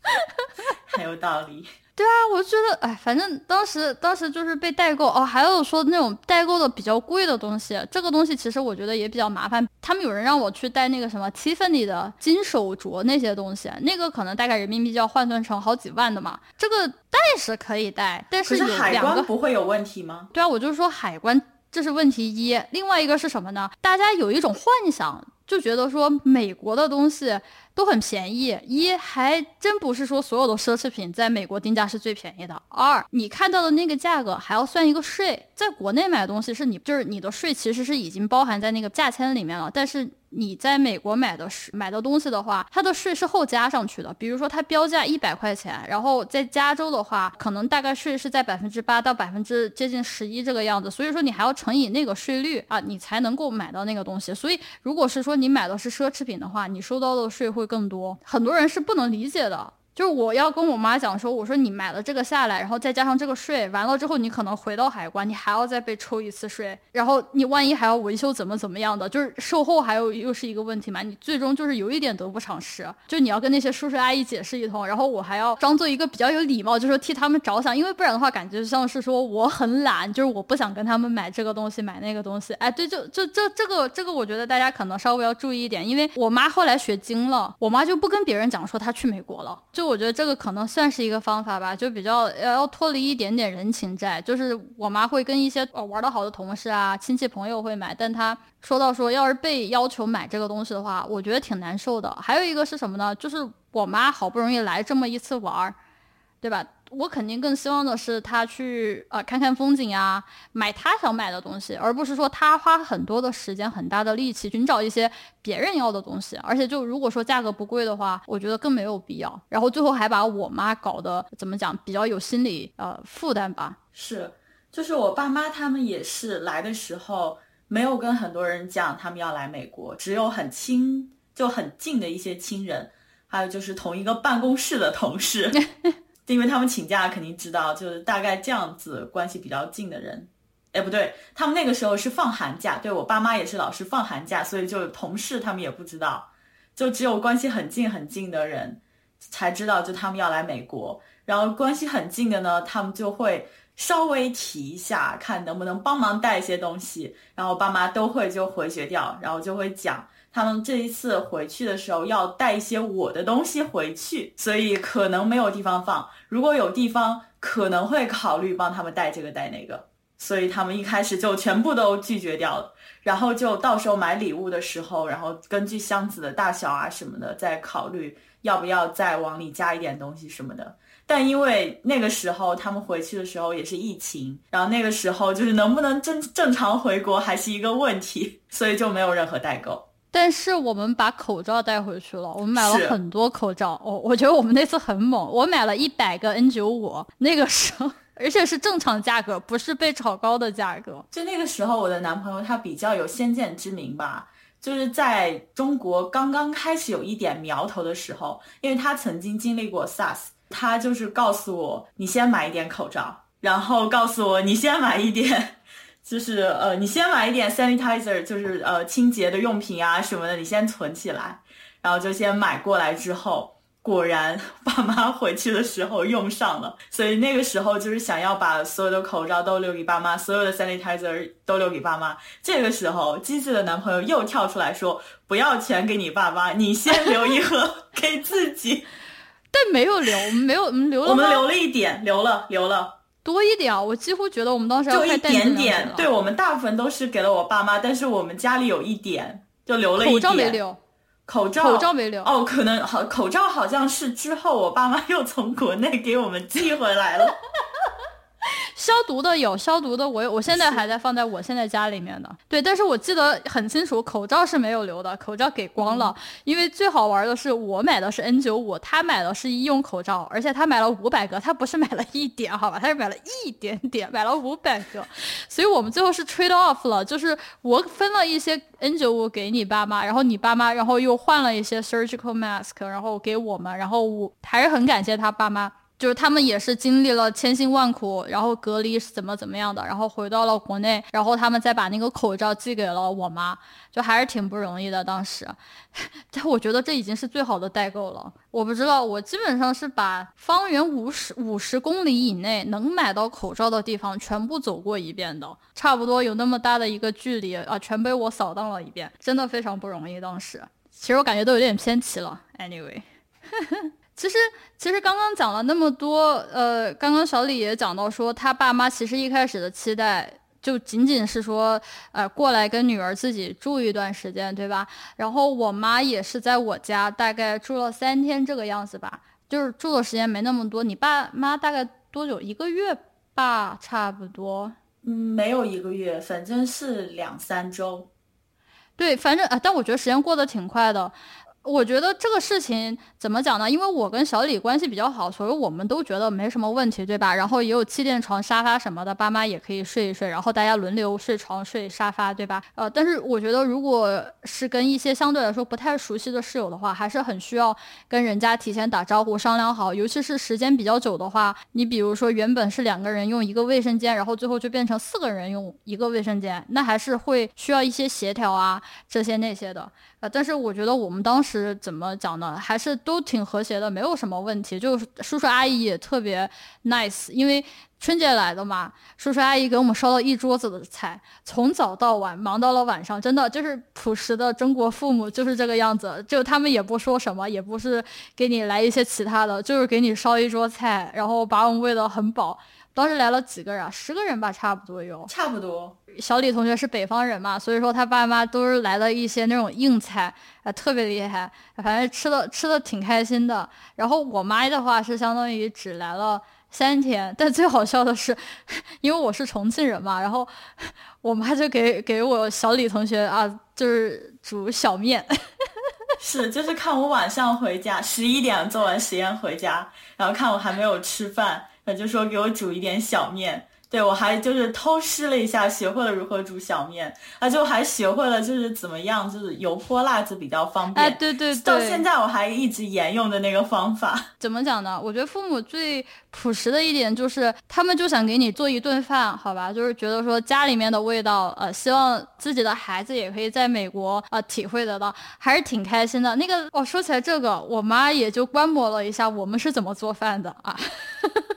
Speaker 1: [laughs]
Speaker 2: 很有道理。
Speaker 1: 对啊，我觉得，哎，反正当时当时就是被代购哦，还有说那种代购的比较贵的东西，这个东西其实我觉得也比较麻烦。他们有人让我去带那个什么 Tiffany 的金手镯那些东西，那个可能大概人民币就要换算成好几万的嘛。这个带是可以带，但是有两个
Speaker 2: 不会有问题吗？
Speaker 1: 对啊，我就说海关这是问题一，另外一个是什么呢？大家有一种幻想，就觉得说美国的东西。都很便宜，一还真不是说所有的奢侈品在美国定价是最便宜的。二，你看到的那个价格还要算一个税，在国内买东西是你就是你的税其实是已经包含在那个价签里面了，但是。你在美国买的是买的东西的话，它的税是后加上去的。比如说它标价一百块钱，然后在加州的话，可能大概税是在百分之八到百分之接近十一这个样子。所以说你还要乘以那个税率啊，你才能够买到那个东西。所以如果是说你买的是奢侈品的话，你收到的税会更多。很多人是不能理解的。就是我要跟我妈讲说，我说你买了这个下来，然后再加上这个税，完了之后你可能回到海关，你还要再被抽一次税，然后你万一还要维修怎么怎么样的，就是售后还有又是一个问题嘛，你最终就是有一点得不偿失，就你要跟那些叔叔阿姨解释一通，然后我还要装作一个比较有礼貌，就说替他们着想，因为不然的话感觉像是说我很懒，就是我不想跟他们买这个东西买那个东西，哎，对，就就这这个这个我觉得大家可能稍微要注意一点，因为我妈后来学精了，我妈就不跟别人讲说她去美国了，就我觉得这个可能算是一个方法吧，就比较要脱离一点点人情债。就是我妈会跟一些玩的好的同事啊、亲戚朋友会买，但她说到说要是被要求买这个东西的话，我觉得挺难受的。还有一个是什么呢？就是我妈好不容易来这么一次玩儿，对吧？我肯定更希望的是他去呃看看风景啊，买他想买的东西，而不是说他花很多的时间、很大的力气寻找一些别人要的东西。而且就如果说价格不贵的话，我觉得更没有必要。然后最后还把我妈搞得怎么讲，比较有心理呃负担吧。
Speaker 2: 是，就是我爸妈他们也是来的时候没有跟很多人讲他们要来美国，只有很亲就很近的一些亲人，还有就是同一个办公室的同事。[laughs] 因为他们请假肯定知道，就是大概这样子关系比较近的人，哎，不对，他们那个时候是放寒假，对我爸妈也是老师放寒假，所以就同事他们也不知道，就只有关系很近很近的人才知道，就他们要来美国，然后关系很近的呢，他们就会稍微提一下，看能不能帮忙带一些东西，然后爸妈都会就回绝掉，然后就会讲。他们这一次回去的时候要带一些我的东西回去，所以可能没有地方放。如果有地方，可能会考虑帮他们带这个带那个。所以他们一开始就全部都拒绝掉了，然后就到时候买礼物的时候，然后根据箱子的大小啊什么的再考虑要不要再往里加一点东西什么的。但因为那个时候他们回去的时候也是疫情，然后那个时候就是能不能正正常回国还是一个问题，所以就没有任何代购。
Speaker 1: 但是我们把口罩带回去了，我们买了很多口罩。哦，我觉得我们那次很猛，我买了一百个 N 九五，那个时候，而且是正常价格，不是被炒高的价格。
Speaker 2: 就那个时候，我的男朋友他比较有先见之明吧，就是在中国刚刚开始有一点苗头的时候，因为他曾经经历过 SARS，他就是告诉我，你先买一点口罩，然后告诉我你先买一点。就是呃，你先买一点 sanitizer，就是呃清洁的用品啊什么的，你先存起来，然后就先买过来之后，果然爸妈回去的时候用上了，所以那个时候就是想要把所有的口罩都留给爸妈，所有的 sanitizer 都留给爸妈。这个时候，机智的男朋友又跳出来说：“不要全给你爸妈，你先留一盒 [laughs] 给自己。”
Speaker 1: 但没有留，没有，我们留了
Speaker 2: 我们留了一点，留了，留了。
Speaker 1: 多一点啊！我几乎觉得我们当时
Speaker 2: 就一点点，对我们大部分都是给了我爸妈，但是我们家里有一点就留了一
Speaker 1: 点。口罩没留，
Speaker 2: 口罩
Speaker 1: 口罩没留。
Speaker 2: 哦，可能好，口罩好像是之后我爸妈又从国内给我们寄回来了。
Speaker 1: 消毒的有消毒的，我我现在还在放在我现在家里面的。对，但是我记得很清楚，口罩是没有留的，口罩给光了。因为最好玩的是，我买的是 N95，他买的是医用口罩，而且他买了五百个，他不是买了一点，好吧，他是买了一点点，买了五百个。[laughs] 所以我们最后是 trade off 了，就是我分了一些 N95 给你爸妈，然后你爸妈，然后又换了一些 surgical mask，然后给我们，然后我还是很感谢他爸妈。就是他们也是经历了千辛万苦，然后隔离是怎么怎么样的，然后回到了国内，然后他们再把那个口罩寄给了我妈，就还是挺不容易的。当时，[laughs] 但我觉得这已经是最好的代购了。我不知道，我基本上是把方圆五十五十公里以内能买到口罩的地方全部走过一遍的，差不多有那么大的一个距离啊，全被我扫荡了一遍，真的非常不容易。当时，其实我感觉都有点偏题了。Anyway。[laughs] 其实，其实刚刚讲了那么多，呃，刚刚小李也讲到说，他爸妈其实一开始的期待就仅仅是说，呃，过来跟女儿自己住一段时间，对吧？然后我妈也是在我家大概住了三天这个样子吧，就是住的时间没那么多。你爸妈大概多久？一个月吧，差不多。
Speaker 2: 嗯，没有一个月，反正是两三周。
Speaker 1: 对，反正啊，但我觉得时间过得挺快的。我觉得这个事情怎么讲呢？因为我跟小李关系比较好，所以我们都觉得没什么问题，对吧？然后也有气垫床、沙发什么的，爸妈也可以睡一睡，然后大家轮流睡床、睡沙发，对吧？呃，但是我觉得，如果是跟一些相对来说不太熟悉的室友的话，还是很需要跟人家提前打招呼、商量好。尤其是时间比较久的话，你比如说原本是两个人用一个卫生间，然后最后就变成四个人用一个卫生间，那还是会需要一些协调啊，这些那些的。啊，但是我觉得我们当时怎么讲呢？还是都挺和谐的，没有什么问题。就是叔叔阿姨也特别 nice，因为春节来的嘛，叔叔阿姨给我们烧了一桌子的菜，从早到晚忙到了晚上，真的就是朴实的中国父母就是这个样子。就他们也不说什么，也不是给你来一些其他的，就是给你烧一桌菜，然后把我们喂得很饱。当时来了几个人啊？十个人吧，差不多有。
Speaker 2: 差不多。
Speaker 1: 小李同学是北方人嘛，所以说他爸妈都是来了一些那种硬菜，啊，特别厉害，反正吃的吃的挺开心的。然后我妈的话是相当于只来了三天，但最好笑的是，[laughs] 因为我是重庆人嘛，然后我妈就给给我小李同学啊，就是煮小面，[laughs]
Speaker 2: 是就是看我晚上回家十一点做完实验回家，然后看我还没有吃饭。他就说给我煮一点小面，对我还就是偷师了一下，学会了如何煮小面，啊，就还学会了就是怎么样，就是油泼辣子比较方便。
Speaker 1: 哎，对对对，
Speaker 2: 到现在我还一直沿用的那个方法。[laughs]
Speaker 1: 怎么讲呢？我觉得父母最朴实的一点就是，他们就想给你做一顿饭，好吧？就是觉得说家里面的味道，呃，希望自己的孩子也可以在美国啊体会得到，还是挺开心的。那个哦，说起来这个，我妈也就观摩了一下我们是怎么做饭的啊。[laughs]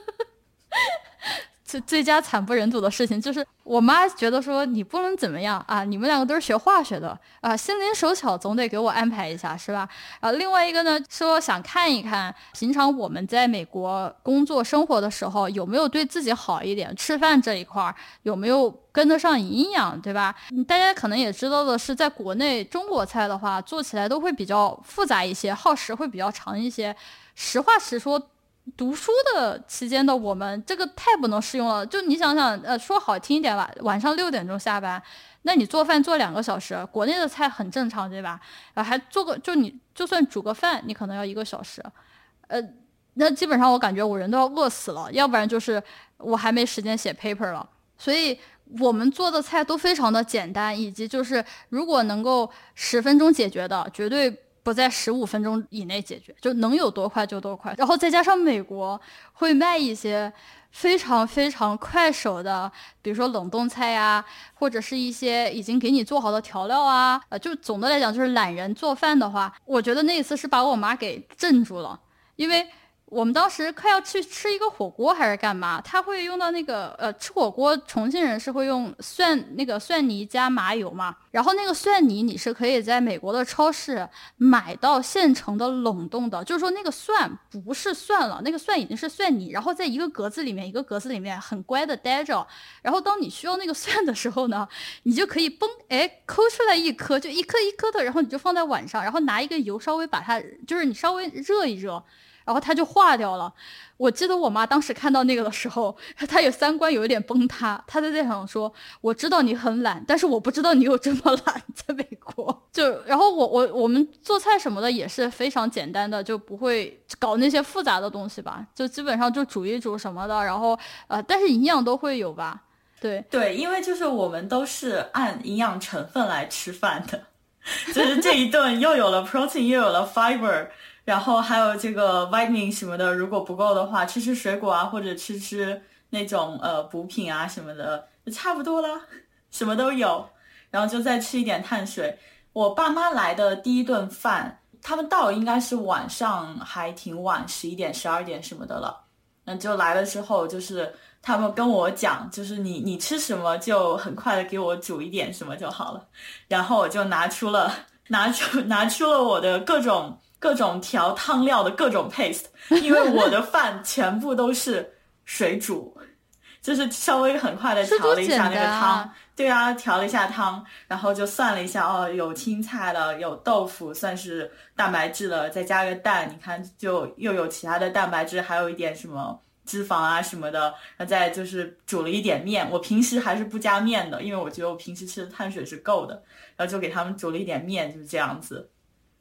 Speaker 1: 最最佳惨不忍睹的事情就是，我妈觉得说你不能怎么样啊，你们两个都是学化学的啊，心灵手巧总得给我安排一下是吧？啊，另外一个呢，说想看一看平常我们在美国工作生活的时候有没有对自己好一点，吃饭这一块儿有没有跟得上营养，对吧？大家可能也知道的是，在国内中国菜的话做起来都会比较复杂一些，耗时会比较长一些。实话实说。读书的期间的我们，这个太不能适用了。就你想想，呃，说好听一点吧，晚上六点钟下班，那你做饭做两个小时，国内的菜很正常，对吧？啊，还做个，就你就算煮个饭，你可能要一个小时，呃，那基本上我感觉我人都要饿死了，要不然就是我还没时间写 paper 了。所以我们做的菜都非常的简单，以及就是如果能够十分钟解决的，绝对。不在十五分钟以内解决，就能有多快就多快。然后再加上美国会卖一些非常非常快手的，比如说冷冻菜呀，或者是一些已经给你做好的调料啊。呃，就总的来讲，就是懒人做饭的话，我觉得那一次是把我妈给震住了，因为。我们当时快要去吃一个火锅还是干嘛？他会用到那个呃，吃火锅重庆人是会用蒜那个蒜泥加麻油嘛。然后那个蒜泥你是可以在美国的超市买到现成的冷冻的，就是说那个蒜不是蒜了，那个蒜已经是蒜泥，然后在一个格子里面一个格子里面很乖的待着。然后当你需要那个蒜的时候呢，你就可以嘣哎抠出来一颗，就一颗一颗的，然后你就放在碗上，然后拿一个油稍微把它就是你稍微热一热。然后它就化掉了。我记得我妈当时看到那个的时候，她有三观有一点崩塌，她在在想说：“我知道你很懒，但是我不知道你有这么 [laughs] 懒。”在美国，就然后我我我们做菜什么的也是非常简单的，就不会搞那些复杂的东西吧，就基本上就煮一煮什么的，然后呃，但是营养都会有吧。对
Speaker 2: 对，因为就是我们都是按营养成分来吃饭的，[laughs] 就是这一顿又有了 protein，又有了 fiber，然后还有这个 vitamin 什么的，如果不够的话，吃吃水果啊，或者吃吃那种呃补品啊什么的，就差不多了，什么都有，然后就再吃一点碳水。我爸妈来的第一顿饭，他们到应该是晚上还挺晚，十一点、十二点什么的了，那就来了之后就是。他们跟我讲，就是你你吃什么就很快的给我煮一点什么就好了，然后我就拿出了拿出拿出了我的各种各种调汤料的各种 paste，因为我的饭全部都是水煮，[laughs] 就是稍微很快的调了一下那个汤，对啊，调了一下汤，然后就算了一下哦，有青菜了，有豆腐算是蛋白质了，再加个蛋，你看就又有其他的蛋白质，还有一点什么。脂肪啊什么的，然后再就是煮了一点面。我平时还是不加面的，因为我觉得我平时吃的碳水是够的。然后就给他们煮了一点面，就是这样子。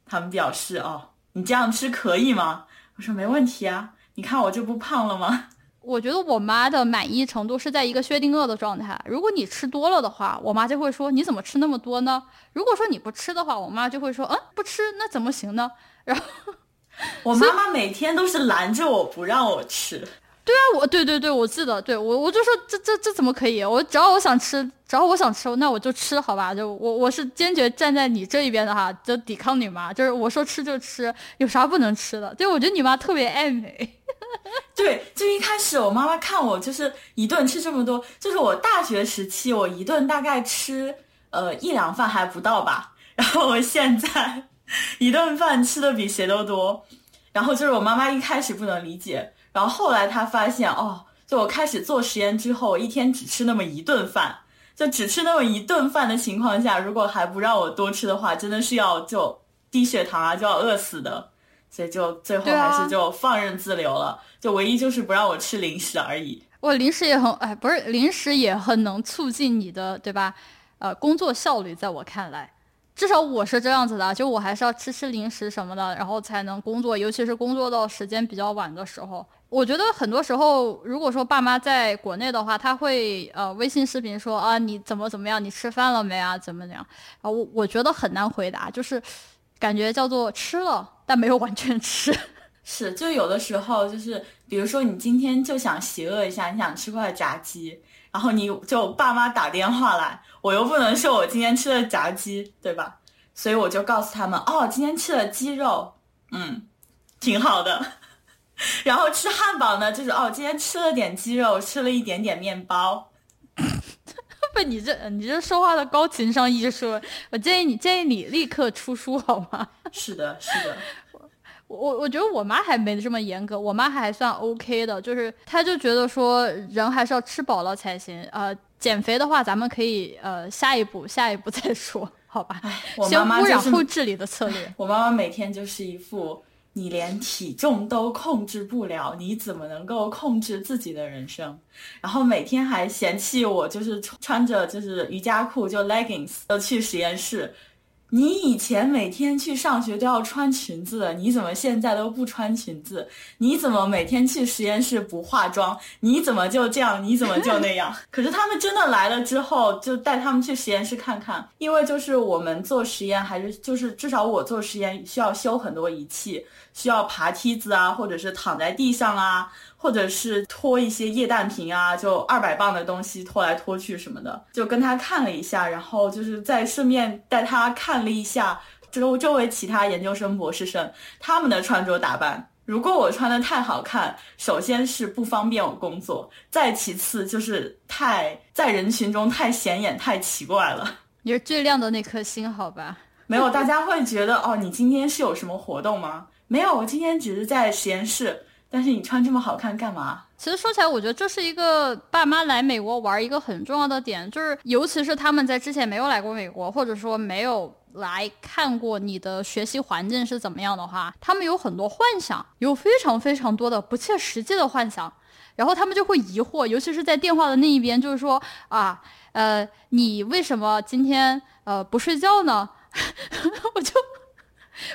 Speaker 2: 他们表示哦，你这样吃可以吗？我说没问题啊。你看我就不胖了吗？[laughs]
Speaker 1: 我觉得我妈的满意程度是在一个薛定谔的状态。如果你吃多了的话，我妈就会说你怎么吃那么多呢？如果说你不吃的话，我妈就会说嗯不吃那怎么行呢？然后
Speaker 2: 我妈妈每天都是拦着我不让我吃。
Speaker 1: 对啊，我对对对，我记得，对我我就说这这这怎么可以？我只要我想吃，只要我想吃，那我就吃，好吧？就我我是坚决站在你这一边的哈，就抵抗你妈，就是我说吃就吃，有啥不能吃的？对，我觉得你妈特别爱美。[laughs]
Speaker 2: 对，就一开始我妈妈看我就是一顿吃这么多，就是我大学时期我一顿大概吃呃一两饭还不到吧，然后我现在一顿饭吃的比谁都多，然后就是我妈妈一开始不能理解。然后后来他发现，哦，就我开始做实验之后，一天只吃那么一顿饭，就只吃那么一顿饭的情况下，如果还不让我多吃的话，真的是要就低血糖啊，就要饿死的。所以就最后还是就放任自流了，就唯一就是不让我吃零食而已。
Speaker 1: 我零食也很，哎，不是零食也很能促进你的，对吧？呃，工作效率，在我看来。至少我是这样子的，就我还是要吃吃零食什么的，然后才能工作，尤其是工作到时间比较晚的时候。我觉得很多时候，如果说爸妈在国内的话，他会呃微信视频说啊你怎么怎么样，你吃饭了没啊，怎么怎样啊？我我觉得很难回答，就是感觉叫做吃了，但没有完全吃。[laughs]
Speaker 2: 是，就有的时候就是，比如说你今天就想邪恶一下，你想吃块炸鸡。然后你就爸妈打电话来，我又不能说我今天吃了炸鸡，对吧？所以我就告诉他们，哦，今天吃了鸡肉，嗯，挺好的。[laughs] 然后吃汉堡呢，就是哦，今天吃了点鸡肉，吃了一点点面包。[laughs]
Speaker 1: 不，你这你这说话的高情商艺术，我建议你建议你立刻出书好吗？[laughs]
Speaker 2: 是的，是的。
Speaker 1: 我我觉得我妈还没这么严格，我妈还算 OK 的，就是她就觉得说人还是要吃饱了才行。呃，减肥的话，咱们可以呃下一步下一步再说，好吧？先污染后治理的策略。
Speaker 2: 我妈妈每天就是一副你连体重都控制不了，你怎么能够控制自己的人生？然后每天还嫌弃我就是穿着就是瑜伽裤就 leggings 去实验室。你以前每天去上学都要穿裙子，你怎么现在都不穿裙子？你怎么每天去实验室不化妆？你怎么就这样？你怎么就那样？[laughs] 可是他们真的来了之后，就带他们去实验室看看，因为就是我们做实验，还是就是至少我做实验需要修很多仪器，需要爬梯子啊，或者是躺在地上啊。或者是拖一些液氮瓶啊，就二百磅的东西拖来拖去什么的，就跟他看了一下，然后就是再顺便带他看了一下周周围其他研究生、博士生他们的穿着打扮。如果我穿的太好看，首先是不方便我工作，再其次就是太在人群中太显眼、太奇怪了。
Speaker 1: 你是最亮的那颗星，好吧？
Speaker 2: 没有，大家会觉得哦，你今天是有什么活动吗？没有，我今天只是在实验室。但是你穿这么好看干嘛？
Speaker 1: 其实说起来，我觉得这是一个爸妈来美国玩一个很重要的点，就是尤其是他们在之前没有来过美国，或者说没有来看过你的学习环境是怎么样的话，他们有很多幻想，有非常非常多的不切实际的幻想，然后他们就会疑惑，尤其是在电话的那一边，就是说啊，呃，你为什么今天呃不睡觉呢？[laughs] 我就。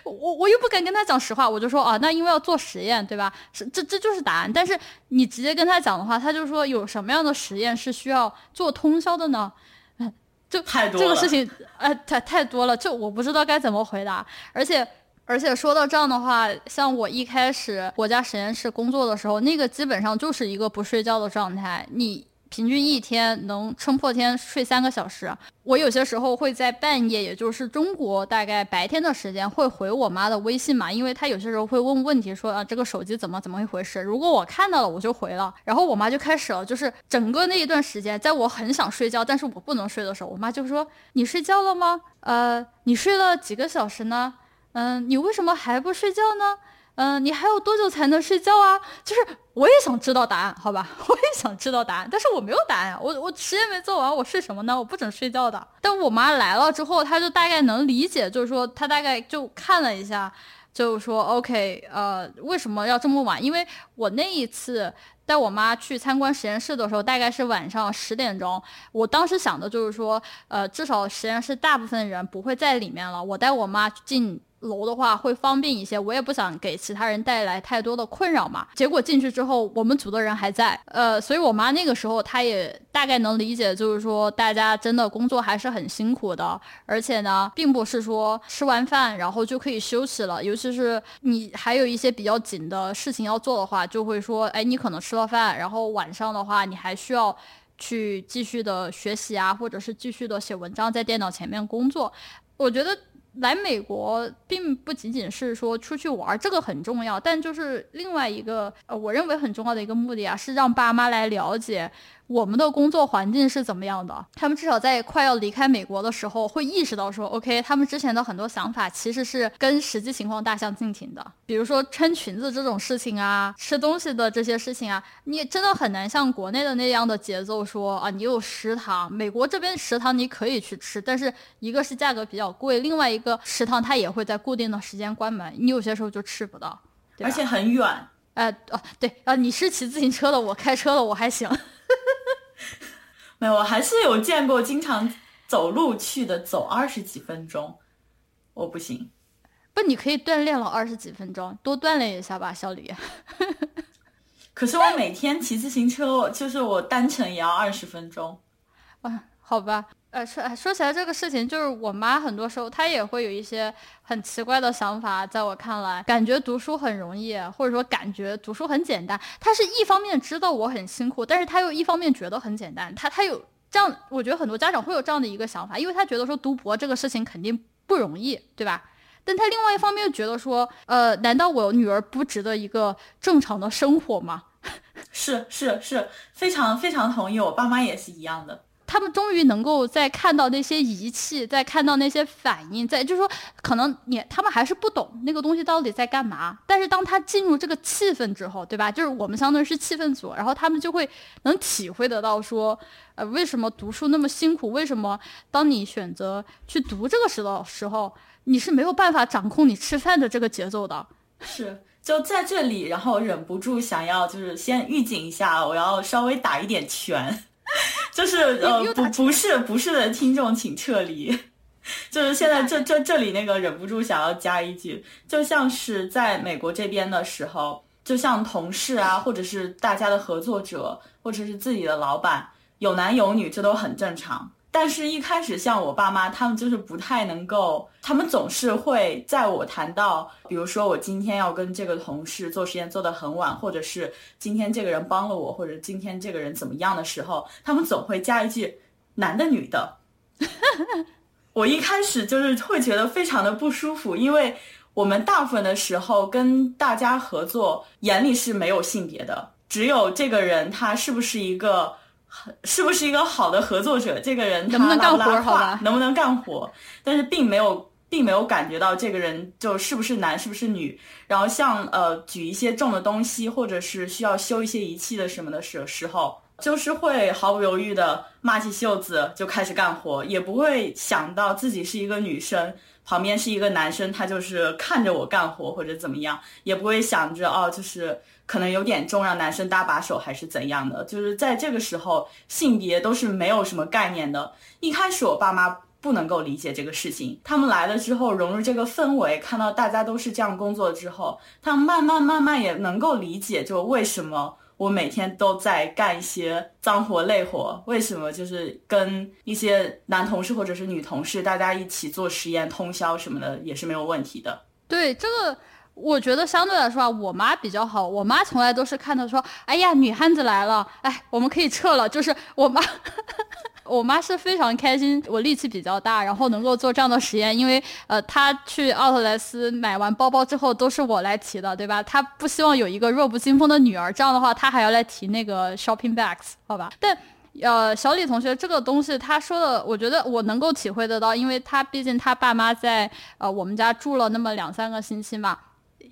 Speaker 1: 我我又不敢跟他讲实话，我就说啊，那因为要做实验，对吧？是这这就是答案。但是你直接跟他讲的话，他就说有什么样的实验是需要做通宵的呢？嗯，[laughs] 就
Speaker 2: 太多
Speaker 1: 这个事情，呃，太太多了，就我不知道该怎么回答。而且而且说到这样的话，像我一开始国家实验室工作的时候，那个基本上就是一个不睡觉的状态，你。平均一天能撑破天睡三个小时，我有些时候会在半夜，也就是中国大概白天的时间，会回我妈的微信嘛，因为她有些时候会问问题，说啊这个手机怎么怎么一回事。如果我看到了，我就回了，然后我妈就开始了，就是整个那一段时间，在我很想睡觉，但是我不能睡的时候，我妈就说你睡觉了吗？呃，你睡了几个小时呢？嗯，你为什么还不睡觉呢？嗯，你还有多久才能睡觉啊？就是我也想知道答案，好吧？[laughs] 我也想知道答案，但是我没有答案。我我实验没做完，我睡什么呢？我不准睡觉的。但我妈来了之后，她就大概能理解，就是说她大概就看了一下，就说 OK，呃，为什么要这么晚？因为我那一次带我妈去参观实验室的时候，大概是晚上十点钟。我当时想的就是说，呃，至少实验室大部分人不会在里面了，我带我妈进。楼的话会方便一些，我也不想给其他人带来太多的困扰嘛。结果进去之后，我们组的人还在，呃，所以我妈那个时候她也大概能理解，就是说大家真的工作还是很辛苦的，而且呢，并不是说吃完饭然后就可以休息了，尤其是你还有一些比较紧的事情要做的话，就会说，哎，你可能吃了饭，然后晚上的话你还需要去继续的学习啊，或者是继续的写文章，在电脑前面工作，我觉得。来美国并不仅仅是说出去玩，这个很重要，但就是另外一个呃，我认为很重要的一个目的啊，是让爸妈来了解。我们的工作环境是怎么样的？他们至少在快要离开美国的时候，会意识到说，OK，他们之前的很多想法其实是跟实际情况大相径庭的。比如说穿裙子这种事情啊，吃东西的这些事情啊，你真的很难像国内的那样的节奏说啊，你有食堂，美国这边食堂你可以去吃，但是一个是价格比较贵，另外一个食堂它也会在固定的时间关门，你有些时候就吃不到，
Speaker 2: 而且很远。
Speaker 1: 哎，哦，对啊，你是骑自行车的，我开车的，我还行。
Speaker 2: 没有，我还是有见过经常走路去的，走二十几分钟，我不行。
Speaker 1: 不，你可以锻炼了二十几分钟，多锻炼一下吧，小李。
Speaker 2: 可是我每天骑自行车，就是我单程也要二十分钟。
Speaker 1: 啊，好吧。呃，说说起来这个事情，就是我妈很多时候她也会有一些很奇怪的想法，在我看来，感觉读书很容易，或者说感觉读书很简单。她是一方面知道我很辛苦，但是她又一方面觉得很简单。她她有这样，我觉得很多家长会有这样的一个想法，因为她觉得说读博这个事情肯定不容易，对吧？但她另外一方面又觉得说，呃，难道我女儿不值得一个正常的生活吗？[laughs]
Speaker 2: 是是是，非常非常同意，我爸妈也是一样的。
Speaker 1: 他们终于能够在看到那些仪器，在看到那些反应，在就是说，可能你他们还是不懂那个东西到底在干嘛。但是当他进入这个气氛之后，对吧？就是我们相当于是气氛组，然后他们就会能体会得到说，呃，为什么读书那么辛苦？为什么当你选择去读这个时的时候，你是没有办法掌控你吃饭的这个节奏的？
Speaker 2: 是，就在这里，然后忍不住想要就是先预警一下，我要稍微打一点拳。[laughs] 就是呃不不是不是的听众请撤离，[laughs] 就是现在这这这里那个忍不住想要加一句，就像是在美国这边的时候，就像同事啊，或者是大家的合作者，或者是自己的老板，有男有女，这都很正常。但是，一开始像我爸妈，他们就是不太能够，他们总是会在我谈到，比如说我今天要跟这个同事做实验做得很晚，或者是今天这个人帮了我，或者今天这个人怎么样的时候，他们总会加一句 [laughs] 男的女的。我一开始就是会觉得非常的不舒服，因为我们大部分的时候跟大家合作，眼里是没有性别的，只有这个人他是不是一个。是不是一个好的合作者？这个人
Speaker 1: 能不能干活？
Speaker 2: 好吧，能不能干活？但是并没有并没有感觉到这个人就是不是男是不是女。然后像呃举一些重的东西，或者是需要修一些仪器的什么的时时候，就是会毫不犹豫的骂起袖子就开始干活，也不会想到自己是一个女生，旁边是一个男生，他就是看着我干活或者怎么样，也不会想着哦就是可能有点重让男生搭把手还是怎样的。就是在这个时候，性别都是没有什么概念的。一开始我爸妈。不能够理解这个事情，他们来了之后融入这个氛围，看到大家都是这样工作之后，他们慢慢慢慢也能够理解，就为什么我每天都在干一些脏活累活，为什么就是跟一些男同事或者是女同事大家一起做实验通宵什么的也是没有问题的。
Speaker 1: 对这个，我觉得相对来说啊，我妈比较好，我妈从来都是看到说，哎呀，女汉子来了，哎，我们可以撤了，就是我妈。[laughs] 我妈是非常开心，我力气比较大，然后能够做这样的实验，因为呃，她去奥特莱斯买完包包之后都是我来提的，对吧？她不希望有一个弱不禁风的女儿，这样的话她还要来提那个 shopping bags，好吧？但呃，小李同学这个东西他说的，我觉得我能够体会得到，因为他毕竟他爸妈在呃我们家住了那么两三个星期嘛。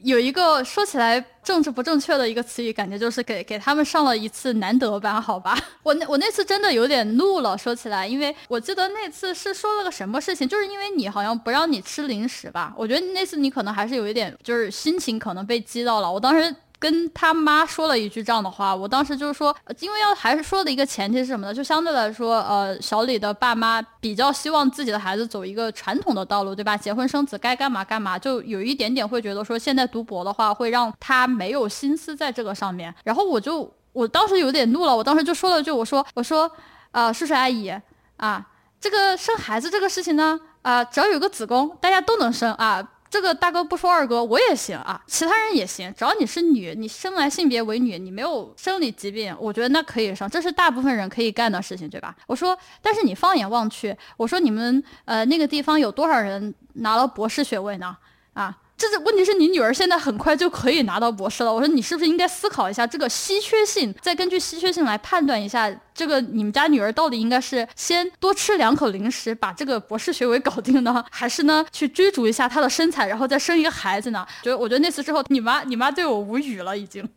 Speaker 1: 有一个说起来政治不正确的一个词语，感觉就是给给他们上了一次难得班，好吧？[laughs] 我那我那次真的有点怒了，说起来，因为我记得那次是说了个什么事情，就是因为你好像不让你吃零食吧？我觉得那次你可能还是有一点，就是心情可能被激到了。我当时。跟他妈说了一句这样的话，我当时就是说，因为要还是说的一个前提是什么呢？就相对来说，呃，小李的爸妈比较希望自己的孩子走一个传统的道路，对吧？结婚生子该干嘛干嘛，就有一点点会觉得说，现在读博的话会让他没有心思在这个上面。然后我就我当时有点怒了，我当时就说了句，我说我说，呃，叔叔阿姨啊，这个生孩子这个事情呢，啊，只要有个子宫，大家都能生啊。这个大哥不说二哥，我也行啊，其他人也行，只要你是女，你生来性别为女，你没有生理疾病，我觉得那可以生，这是大部分人可以干的事情，对吧？我说，但是你放眼望去，我说你们呃那个地方有多少人拿了博士学位呢？啊？这是问题，是你女儿现在很快就可以拿到博士了。我说你是不是应该思考一下这个稀缺性，再根据稀缺性来判断一下，这个你们家女儿到底应该是先多吃两口零食把这个博士学位搞定呢，[laughs] 还是呢去追逐一下她的身材，然后再生一个孩子呢？就我觉得那次之后，你妈你妈对我无语了，已经。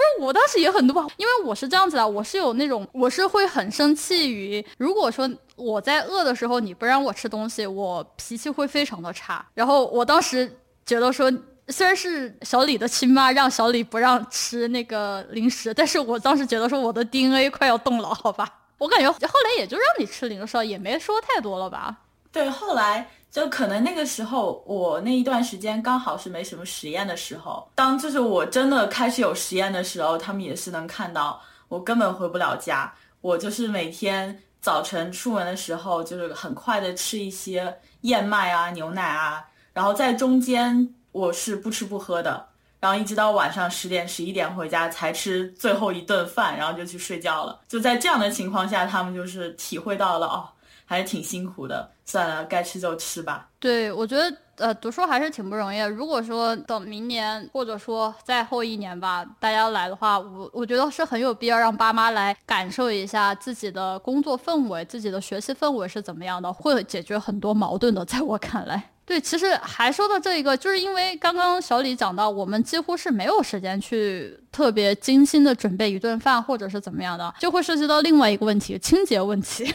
Speaker 1: 不是，我当时也很怒，因为我是这样子的，我是有那种，我是会很生气于，如果说我在饿的时候你不让我吃东西，我脾气会非常的差。然后我当时觉得说，虽然是小李的亲妈让小李不让吃那个零食，但是我当时觉得说我的 DNA 快要动了，好吧？我感觉后来也就让你吃零食了，也没说太多了吧？
Speaker 2: 对，后来。就可能那个时候，我那一段时间刚好是没什么实验的时候。当就是我真的开始有实验的时候，他们也是能看到我根本回不了家。我就是每天早晨出门的时候，就是很快的吃一些燕麦啊、牛奶啊，然后在中间我是不吃不喝的，然后一直到晚上十点、十一点回家才吃最后一顿饭，然后就去睡觉了。就在这样的情况下，他们就是体会到了哦。还是挺辛苦的，算了，该吃就吃吧。
Speaker 1: 对，我觉得呃，读书还是挺不容易。如果说等明年，或者说再后一年吧，大家来的话，我我觉得是很有必要让爸妈来感受一下自己的工作氛围、自己的学习氛围是怎么样的，会解决很多矛盾的。在我看来，对，其实还说到这一个，就是因为刚刚小李讲到，我们几乎是没有时间去特别精心的准备一顿饭，或者是怎么样的，就会涉及到另外一个问题——清洁问题。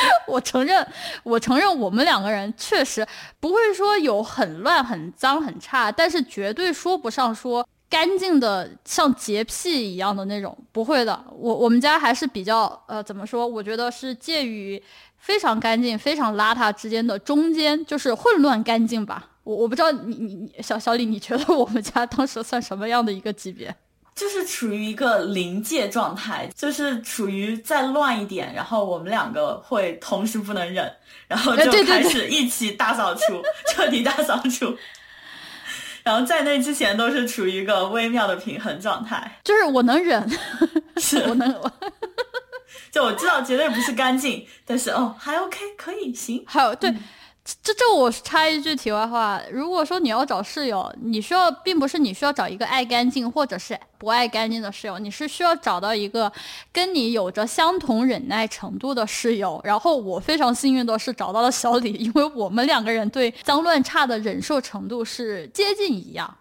Speaker 1: [laughs] 我承认，我承认，我们两个人确实不会说有很乱、很脏、很差，但是绝对说不上说干净的像洁癖一样的那种，不会的。我我们家还是比较呃，怎么说？我觉得是介于非常干净、非常邋遢之间的中间，就是混乱干净吧。我我不知道你你你小小李，你觉得我们家当时算什么样的一个级别？
Speaker 2: 就是处于一个临界状态，就是处于再乱一点，然后我们两个会同时不能忍，然后就开始一起大扫除，[laughs] 彻底大扫除。然后在那之前都是处于一个微妙的平衡状态，
Speaker 1: 就是我能忍，
Speaker 2: 是 [laughs]
Speaker 1: 我能，[laughs]
Speaker 2: 就我知道绝对不是干净，但是哦还 OK 可以行。
Speaker 1: 还有对。这这我插一句题外话，如果说你要找室友，你需要并不是你需要找一个爱干净或者是不爱干净的室友，你是需要找到一个跟你有着相同忍耐程度的室友。然后我非常幸运的是找到了小李，因为我们两个人对脏乱差的忍受程度是接近一样。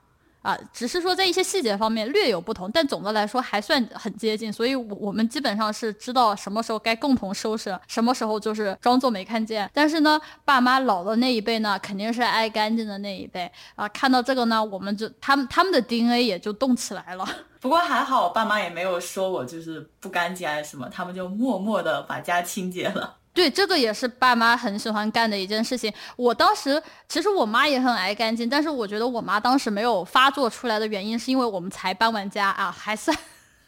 Speaker 1: 啊，只是说在一些细节方面略有不同，但总的来说还算很接近，所以，我我们基本上是知道什么时候该共同收拾，什么时候就是装作没看见。但是呢，爸妈老的那一辈呢，肯定是爱干净的那一辈啊。看到这个呢，我们就他们他们的 DNA 也就动起来了。[laughs]
Speaker 2: 不过还好，我爸妈也没有说我就是不干净还是什么，他们就默默的把家清洁了。
Speaker 1: 对，这个也是爸妈很喜欢干的一件事情。我当时其实我妈也很爱干净，但是我觉得我妈当时没有发作出来的原因，是因为我们才搬完家啊，还算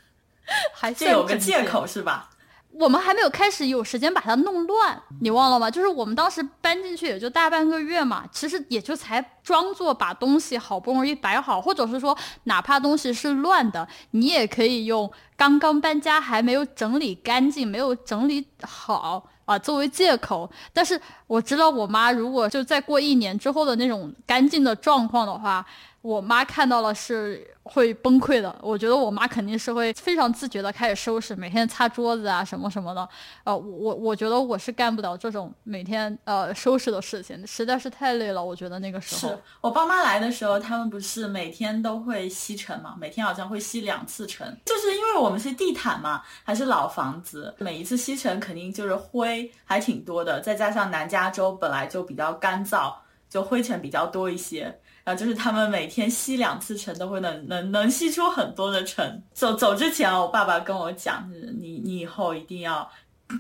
Speaker 1: [laughs] 还算
Speaker 2: 有个借口是吧？
Speaker 1: 我们还没有开始有时间把它弄乱，你忘了吗？就是我们当时搬进去也就大半个月嘛，其实也就才装作把东西好不容易摆好，或者是说哪怕东西是乱的，你也可以用刚刚搬家还没有整理干净，没有整理好。啊，作为借口，但是我知道我妈如果就再过一年之后的那种干净的状况的话。我妈看到了是会崩溃的，我觉得我妈肯定是会非常自觉的开始收拾，每天擦桌子啊什么什么的。呃，我我觉得我是干不了这种每天呃收拾的事情，实在是太累了。我觉得那个时候，
Speaker 2: 是我爸妈来的时候，他们不是每天都会吸尘嘛？每天好像会吸两次尘，就是因为我们是地毯嘛，还是老房子，每一次吸尘肯定就是灰还挺多的，再加上南加州本来就比较干燥，就灰尘比较多一些。啊，就是他们每天吸两次尘，都会能能能吸出很多的尘。走走之前，我爸爸跟我讲，你你以后一定要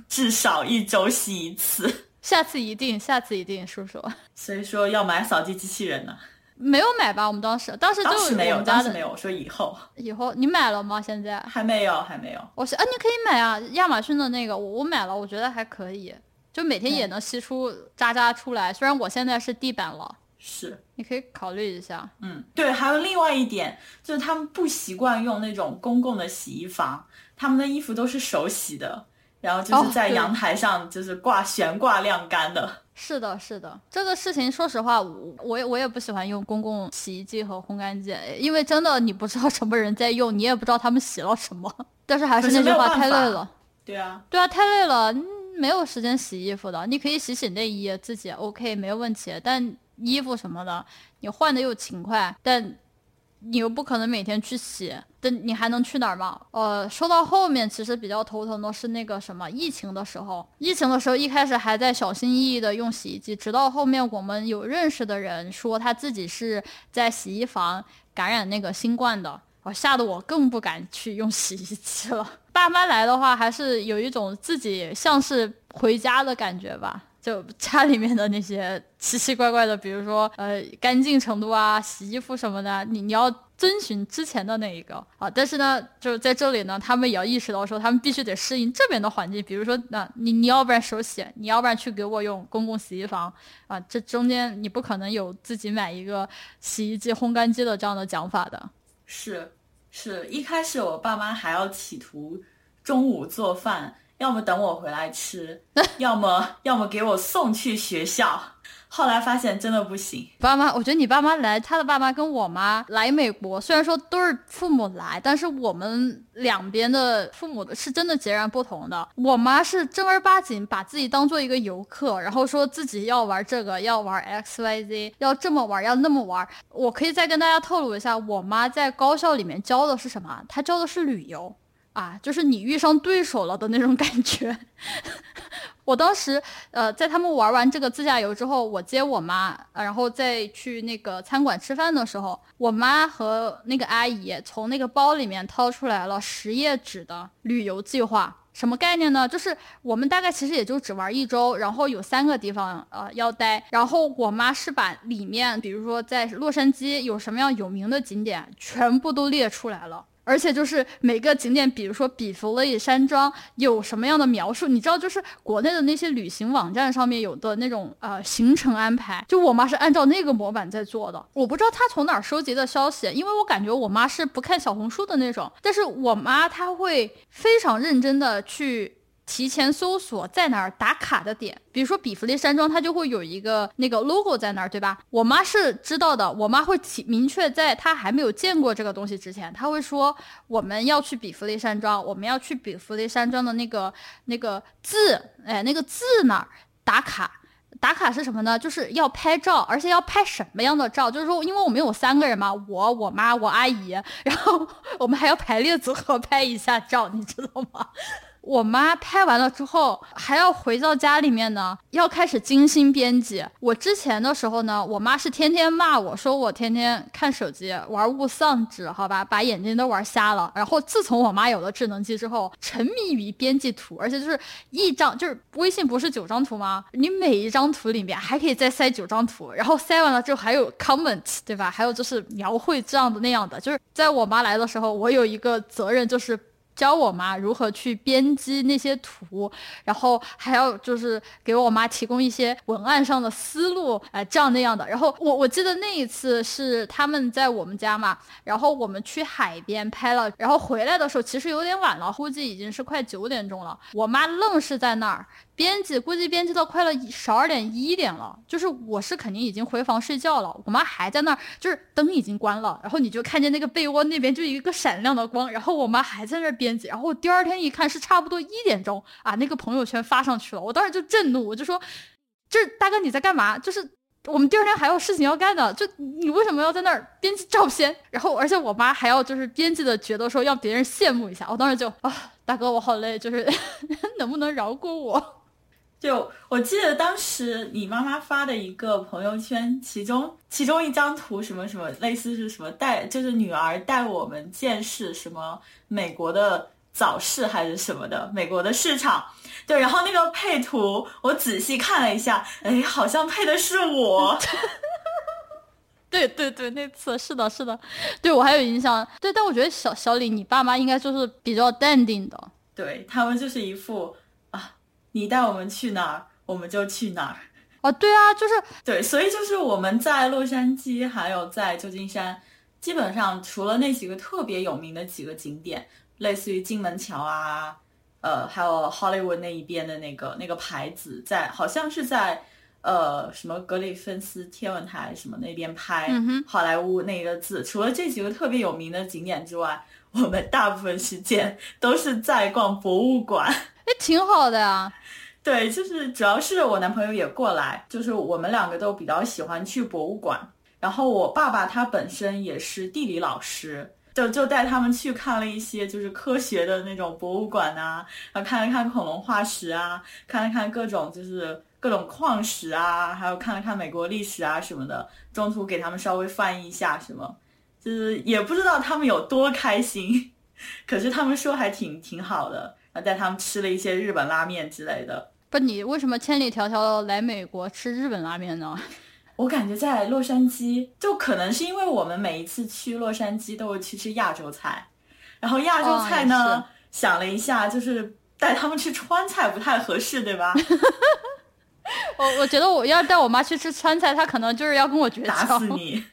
Speaker 2: 至少一周吸一次。[laughs]
Speaker 1: 下次一定，下次一定，叔叔。
Speaker 2: 所以说要买扫地机器人呢？
Speaker 1: 没有买吧？我们当时当时就
Speaker 2: 没有，当时没有。我说以后，
Speaker 1: 以后你买了吗？现在
Speaker 2: 还没有，还没有。
Speaker 1: 我说啊，你可以买啊，亚马逊的那个，我我买了，我觉得还可以，就每天也能吸出渣渣出来。虽然我现在是地板了。
Speaker 2: 是，
Speaker 1: 你可以考虑一下。
Speaker 2: 嗯，对，还有另外一点，就是他们不习惯用那种公共的洗衣房，他们的衣服都是手洗的，然后就是在阳台上就是挂悬挂晾干的。
Speaker 1: 是的，是的，这个事情说实话，我我也我也不喜欢用公共洗衣机和烘干机，因为真的你不知道什么人在用，你也不知道他们洗了什么。[laughs] 但是还是那句话，太累了。
Speaker 2: 对啊，
Speaker 1: 对啊，太累了，没有时间洗衣服的。你可以洗洗内衣，自己 OK 没有问题，但。衣服什么的，你换的又勤快，但你又不可能每天去洗，但你还能去哪儿吗？呃，说到后面，其实比较头疼的是那个什么疫情的时候，疫情的时候一开始还在小心翼翼的用洗衣机，直到后面我们有认识的人说他自己是在洗衣房感染那个新冠的，我，吓得我更不敢去用洗衣机了。爸妈来的话，还是有一种自己像是回家的感觉吧。就家里面的那些奇奇怪怪的，比如说呃干净程度啊、洗衣服什么的，你你要遵循之前的那一个啊。但是呢，就是在这里呢，他们也要意识到说，他们必须得适应这边的环境。比如说，那你你要不然手洗，你要不然去给我用公共洗衣房啊。这中间你不可能有自己买一个洗衣机、烘干机的这样的讲法的。
Speaker 2: 是，是一开始我爸妈还要企图中午做饭。要么等我回来吃，[laughs] 要么要么给我送去学校。后来发现真的不行。
Speaker 1: 爸妈，我觉得你爸妈来，他的爸妈跟我妈来美国，虽然说都是父母来，但是我们两边的父母是真的截然不同的。我妈是正儿八经把自己当做一个游客，然后说自己要玩这个，要玩 X Y Z，要这么玩，要那么玩。我可以再跟大家透露一下，我妈在高校里面教的是什么？她教的是旅游。啊，就是你遇上对手了的那种感觉。[laughs] 我当时，呃，在他们玩完这个自驾游之后，我接我妈，然后再去那个餐馆吃饭的时候，我妈和那个阿姨从那个包里面掏出来了十页纸的旅游计划。什么概念呢？就是我们大概其实也就只玩一周，然后有三个地方呃要待。然后我妈是把里面，比如说在洛杉矶有什么样有名的景点，全部都列出来了。而且就是每个景点，比如说比弗利山庄有什么样的描述，你知道，就是国内的那些旅行网站上面有的那种呃行程安排，就我妈是按照那个模板在做的。我不知道她从哪儿收集的消息，因为我感觉我妈是不看小红书的那种，但是我妈她会非常认真的去。提前搜索在哪儿打卡的点，比如说比弗利山庄，它就会有一个那个 logo 在那儿，对吧？我妈是知道的，我妈会提明确在她还没有见过这个东西之前，她会说我们要去比弗利山庄，我们要去比弗利山庄的那个那个字，哎，那个字那儿打卡。打卡是什么呢？就是要拍照，而且要拍什么样的照？就是说，因为我们有三个人嘛，我、我妈、我阿姨，然后我们还要排列组合拍一下照，你知道吗？我妈拍完了之后，还要回到家里面呢，要开始精心编辑。我之前的时候呢，我妈是天天骂我说我天天看手机玩物丧志，好吧，把眼睛都玩瞎了。然后自从我妈有了智能机之后，沉迷于编辑图，而且就是一张就是微信不是九张图吗？你每一张图里面还可以再塞九张图，然后塞完了之后还有 comment，对吧？还有就是描绘这样的那样的。就是在我妈来的时候，我有一个责任就是。教我妈如何去编辑那些图，然后还要就是给我妈提供一些文案上的思路，哎，这样那样的。然后我我记得那一次是他们在我们家嘛，然后我们去海边拍了，然后回来的时候其实有点晚了，估计已经是快九点钟了。我妈愣是在那儿。编辑估计编辑到快了十二点一点了，就是我是肯定已经回房睡觉了，我妈还在那儿，就是灯已经关了，然后你就看见那个被窝那边就一个闪亮的光，然后我妈还在那儿编编辑，然后我第二天一看是差不多一点钟啊，那个朋友圈发上去了，我当时就震怒，我就说，这大哥你在干嘛？就是我们第二天还有事情要干的，就你为什么要在那儿编辑照片？然后而且我妈还要就是编辑的觉得说让别人羡慕一下，我当时就啊，大哥我好累，就是 [laughs] 能不能饶过我？
Speaker 2: 就我记得当时你妈妈发的一个朋友圈，其中其中一张图什么什么，类似是什么带，就是女儿带我们见识什么美国的早市还是什么的，美国的市场。对，然后那个配图我仔细看了一下，哎，好像配的是我。[laughs] [laughs]
Speaker 1: 对对对，那次是的，是的，对我还有印象。对，但我觉得小小李，你爸妈应该就是比较淡定的。
Speaker 2: 对他们就是一副。你带我们去哪儿，我们就去哪儿。
Speaker 1: 哦，对啊，就是
Speaker 2: 对，所以就是我们在洛杉矶，还有在旧金山，基本上除了那几个特别有名的几个景点，类似于金门桥啊，呃，还有 Hollywood 那一边的那个那个牌子，在好像是在呃什么格里芬斯天文台什么那边拍好莱坞那个字，除了这几个特别有名的景点之外，我们大部分时间都是在逛博物馆。
Speaker 1: 哎，挺好的呀。
Speaker 2: 对，就是主要是我男朋友也过来，就是我们两个都比较喜欢去博物馆。然后我爸爸他本身也是地理老师，就就带他们去看了一些就是科学的那种博物馆啊，然后看了看恐龙化石啊，看了看各种就是各种矿石啊，还有看了看美国历史啊什么的。中途给他们稍微翻译一下什么，就是也不知道他们有多开心，[laughs] 可是他们说还挺挺好的。带他们吃了一些日本拉面之类的。
Speaker 1: 不，你为什么千里迢迢来美国吃日本拉面呢？[laughs]
Speaker 2: 我感觉在洛杉矶，就可能是因为我们每一次去洛杉矶都会去吃亚洲菜，然后亚洲菜呢，想了一下，就是带他们吃川菜不太合适，对吧？[laughs]
Speaker 1: 我我觉得我要带我妈去吃川菜，她可能就是要跟我绝
Speaker 2: 交。打死你！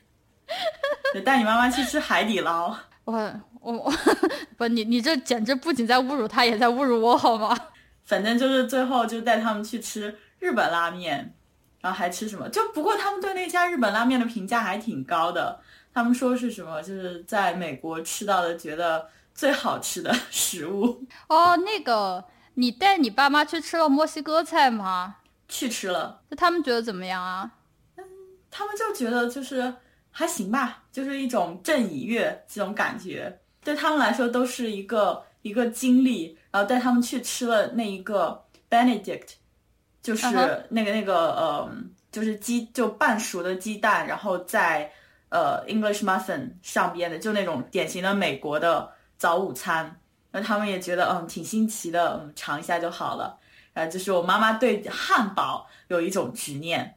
Speaker 2: [laughs] 带你妈妈去吃海底捞。
Speaker 1: 我。我我 [laughs] 不你你这简直不仅在侮辱他，也在侮辱我，好吗？
Speaker 2: 反正就是最后就带他们去吃日本拉面，然后还吃什么？就不过他们对那家日本拉面的评价还挺高的，他们说是什么？就是在美国吃到的觉得最好吃的 [laughs] 食物。
Speaker 1: 哦，那个你带你爸妈去吃了墨西哥菜吗？
Speaker 2: 去吃了。
Speaker 1: 那他们觉得怎么样啊？
Speaker 2: 嗯，他们就觉得就是还行吧，就是一种正以悦这种感觉。对他们来说都是一个一个经历，然后带他们去吃了那一个 Benedict，就是那个那个呃，就是鸡就半熟的鸡蛋，然后在呃 English muffin 上边的，就那种典型的美国的早午餐。那他们也觉得嗯挺新奇的，嗯尝一下就好了。啊，就是我妈妈对汉堡有一种执念，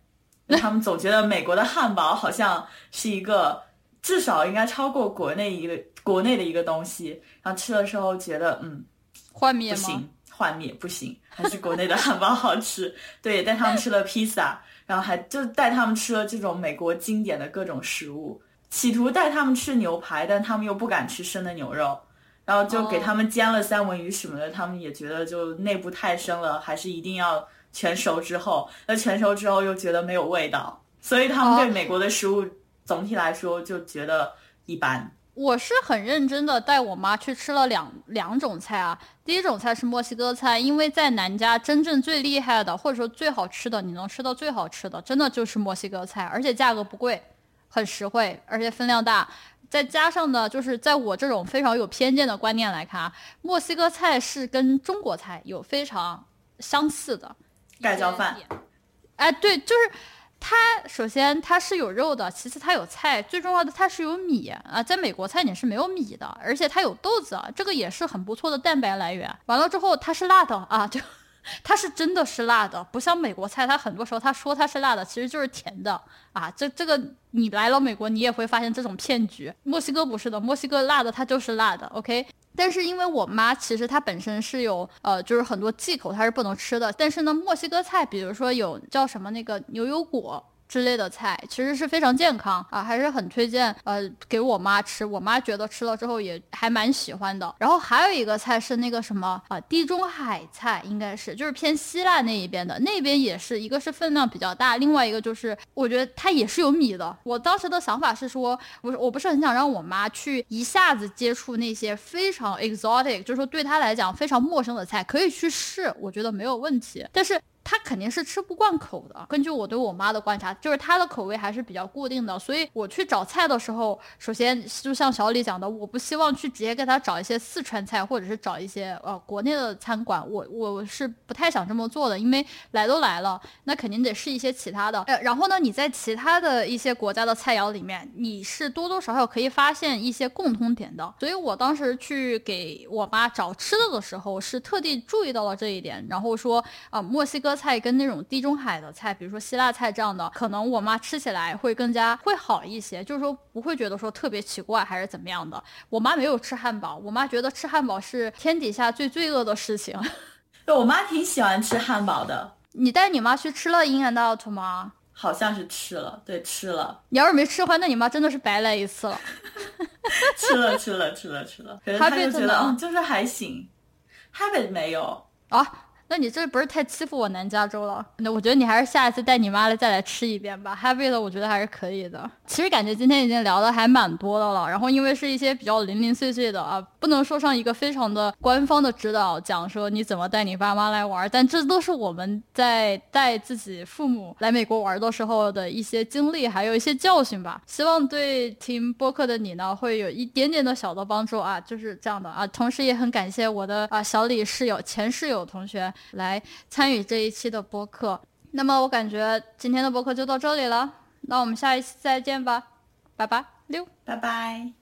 Speaker 2: 他们总觉得美国的汉堡好像是一个。至少应该超过国内一个国内的一个东西，然后吃的时候觉得嗯，
Speaker 1: 幻灭
Speaker 2: 不行，幻灭不行，还是国内的汉堡好吃。对，带他们吃了披萨，然后还就带他们吃了这种美国经典的各种食物，企图带他们吃牛排，但他们又不敢吃生的牛肉，然后就给他们煎了三文鱼什么的，他们也觉得就内部太生了，还是一定要全熟之后。那全熟之后又觉得没有味道，所以他们对美国的食物总体来说就觉得一般。
Speaker 1: 我是很认真的带我妈去吃了两两种菜啊。第一种菜是墨西哥菜，因为在南加真正最厉害的，或者说最好吃的，你能吃到最好吃的，真的就是墨西哥菜，而且价格不贵，很实惠，而且分量大。再加上呢，就是在我这种非常有偏见的观念来看啊，墨西哥菜是跟中国菜有非常相似的
Speaker 2: 盖浇饭。
Speaker 1: 哎，对，就是。它首先它是有肉的，其次它有菜，最重要的它是有米啊。在美国菜你是没有米的，而且它有豆子啊，这个也是很不错的蛋白来源。完了之后它是辣的啊，就它是真的是辣的，不像美国菜，它很多时候它说它是辣的，其实就是甜的啊。这这个你来了美国，你也会发现这种骗局。墨西哥不是的，墨西哥辣的它就是辣的，OK。但是因为我妈其实她本身是有呃，就是很多忌口，她是不能吃的。但是呢，墨西哥菜，比如说有叫什么那个牛油果。之类的菜其实是非常健康啊，还是很推荐呃给我妈吃，我妈觉得吃了之后也还蛮喜欢的。然后还有一个菜是那个什么啊，地中海菜应该是就是偏希腊那一边的，那边也是一个是分量比较大，另外一个就是我觉得它也是有米的。我当时的想法是说，我我不是很想让我妈去一下子接触那些非常 exotic，就是说对她来讲非常陌生的菜，可以去试，我觉得没有问题。但是。他肯定是吃不惯口的。根据我对我妈的观察，就是她的口味还是比较固定的。所以我去找菜的时候，首先就像小李讲的，我不希望去直接给他找一些四川菜，或者是找一些呃国内的餐馆。我我是不太想这么做的，因为来都来了，那肯定得试一些其他的。呃，然后呢，你在其他的一些国家的菜肴里面，你是多多少少可以发现一些共通点的。所以我当时去给我妈找吃的的时候，是特地注意到了这一点，然后说啊，墨西哥。菜跟那种地中海的菜，比如说希腊菜这样的，可能我妈吃起来会更加会好一些，就是说不会觉得说特别奇怪还是怎么样的。我妈没有吃汉堡，我妈觉得吃汉堡是天底下最罪恶的事情。[laughs]
Speaker 2: 对我妈挺喜欢吃汉堡的。
Speaker 1: 你带你妈去吃了 In and Out 吗？
Speaker 2: 好像是吃了，对，吃了。
Speaker 1: 你要是没吃的话，那你妈真的是白来一次了。[laughs]
Speaker 2: 吃了，吃了，吃了，吃了。[laughs] 他就觉得嗯，就是还行。Habit 没有
Speaker 1: 啊。那你这不是太欺负我南加州了？那我觉得你还是下一次带你妈来再来吃一遍吧。Happy 的，我觉得还是可以的。其实感觉今天已经聊的还蛮多的了。然后因为是一些比较零零碎碎的啊，不能说上一个非常的官方的指导讲说你怎么带你爸妈来玩，但这都是我们在带自己父母来美国玩的时候的一些经历，还有一些教训吧。希望对听播客的你呢会有一点点的小的帮助啊，就是这样的啊。同时也很感谢我的啊小李室友、前室友同学。来参与这一期的播客，那么我感觉今天的播客就到这里了，那我们下一期再见吧，拜拜，六，
Speaker 2: 拜拜。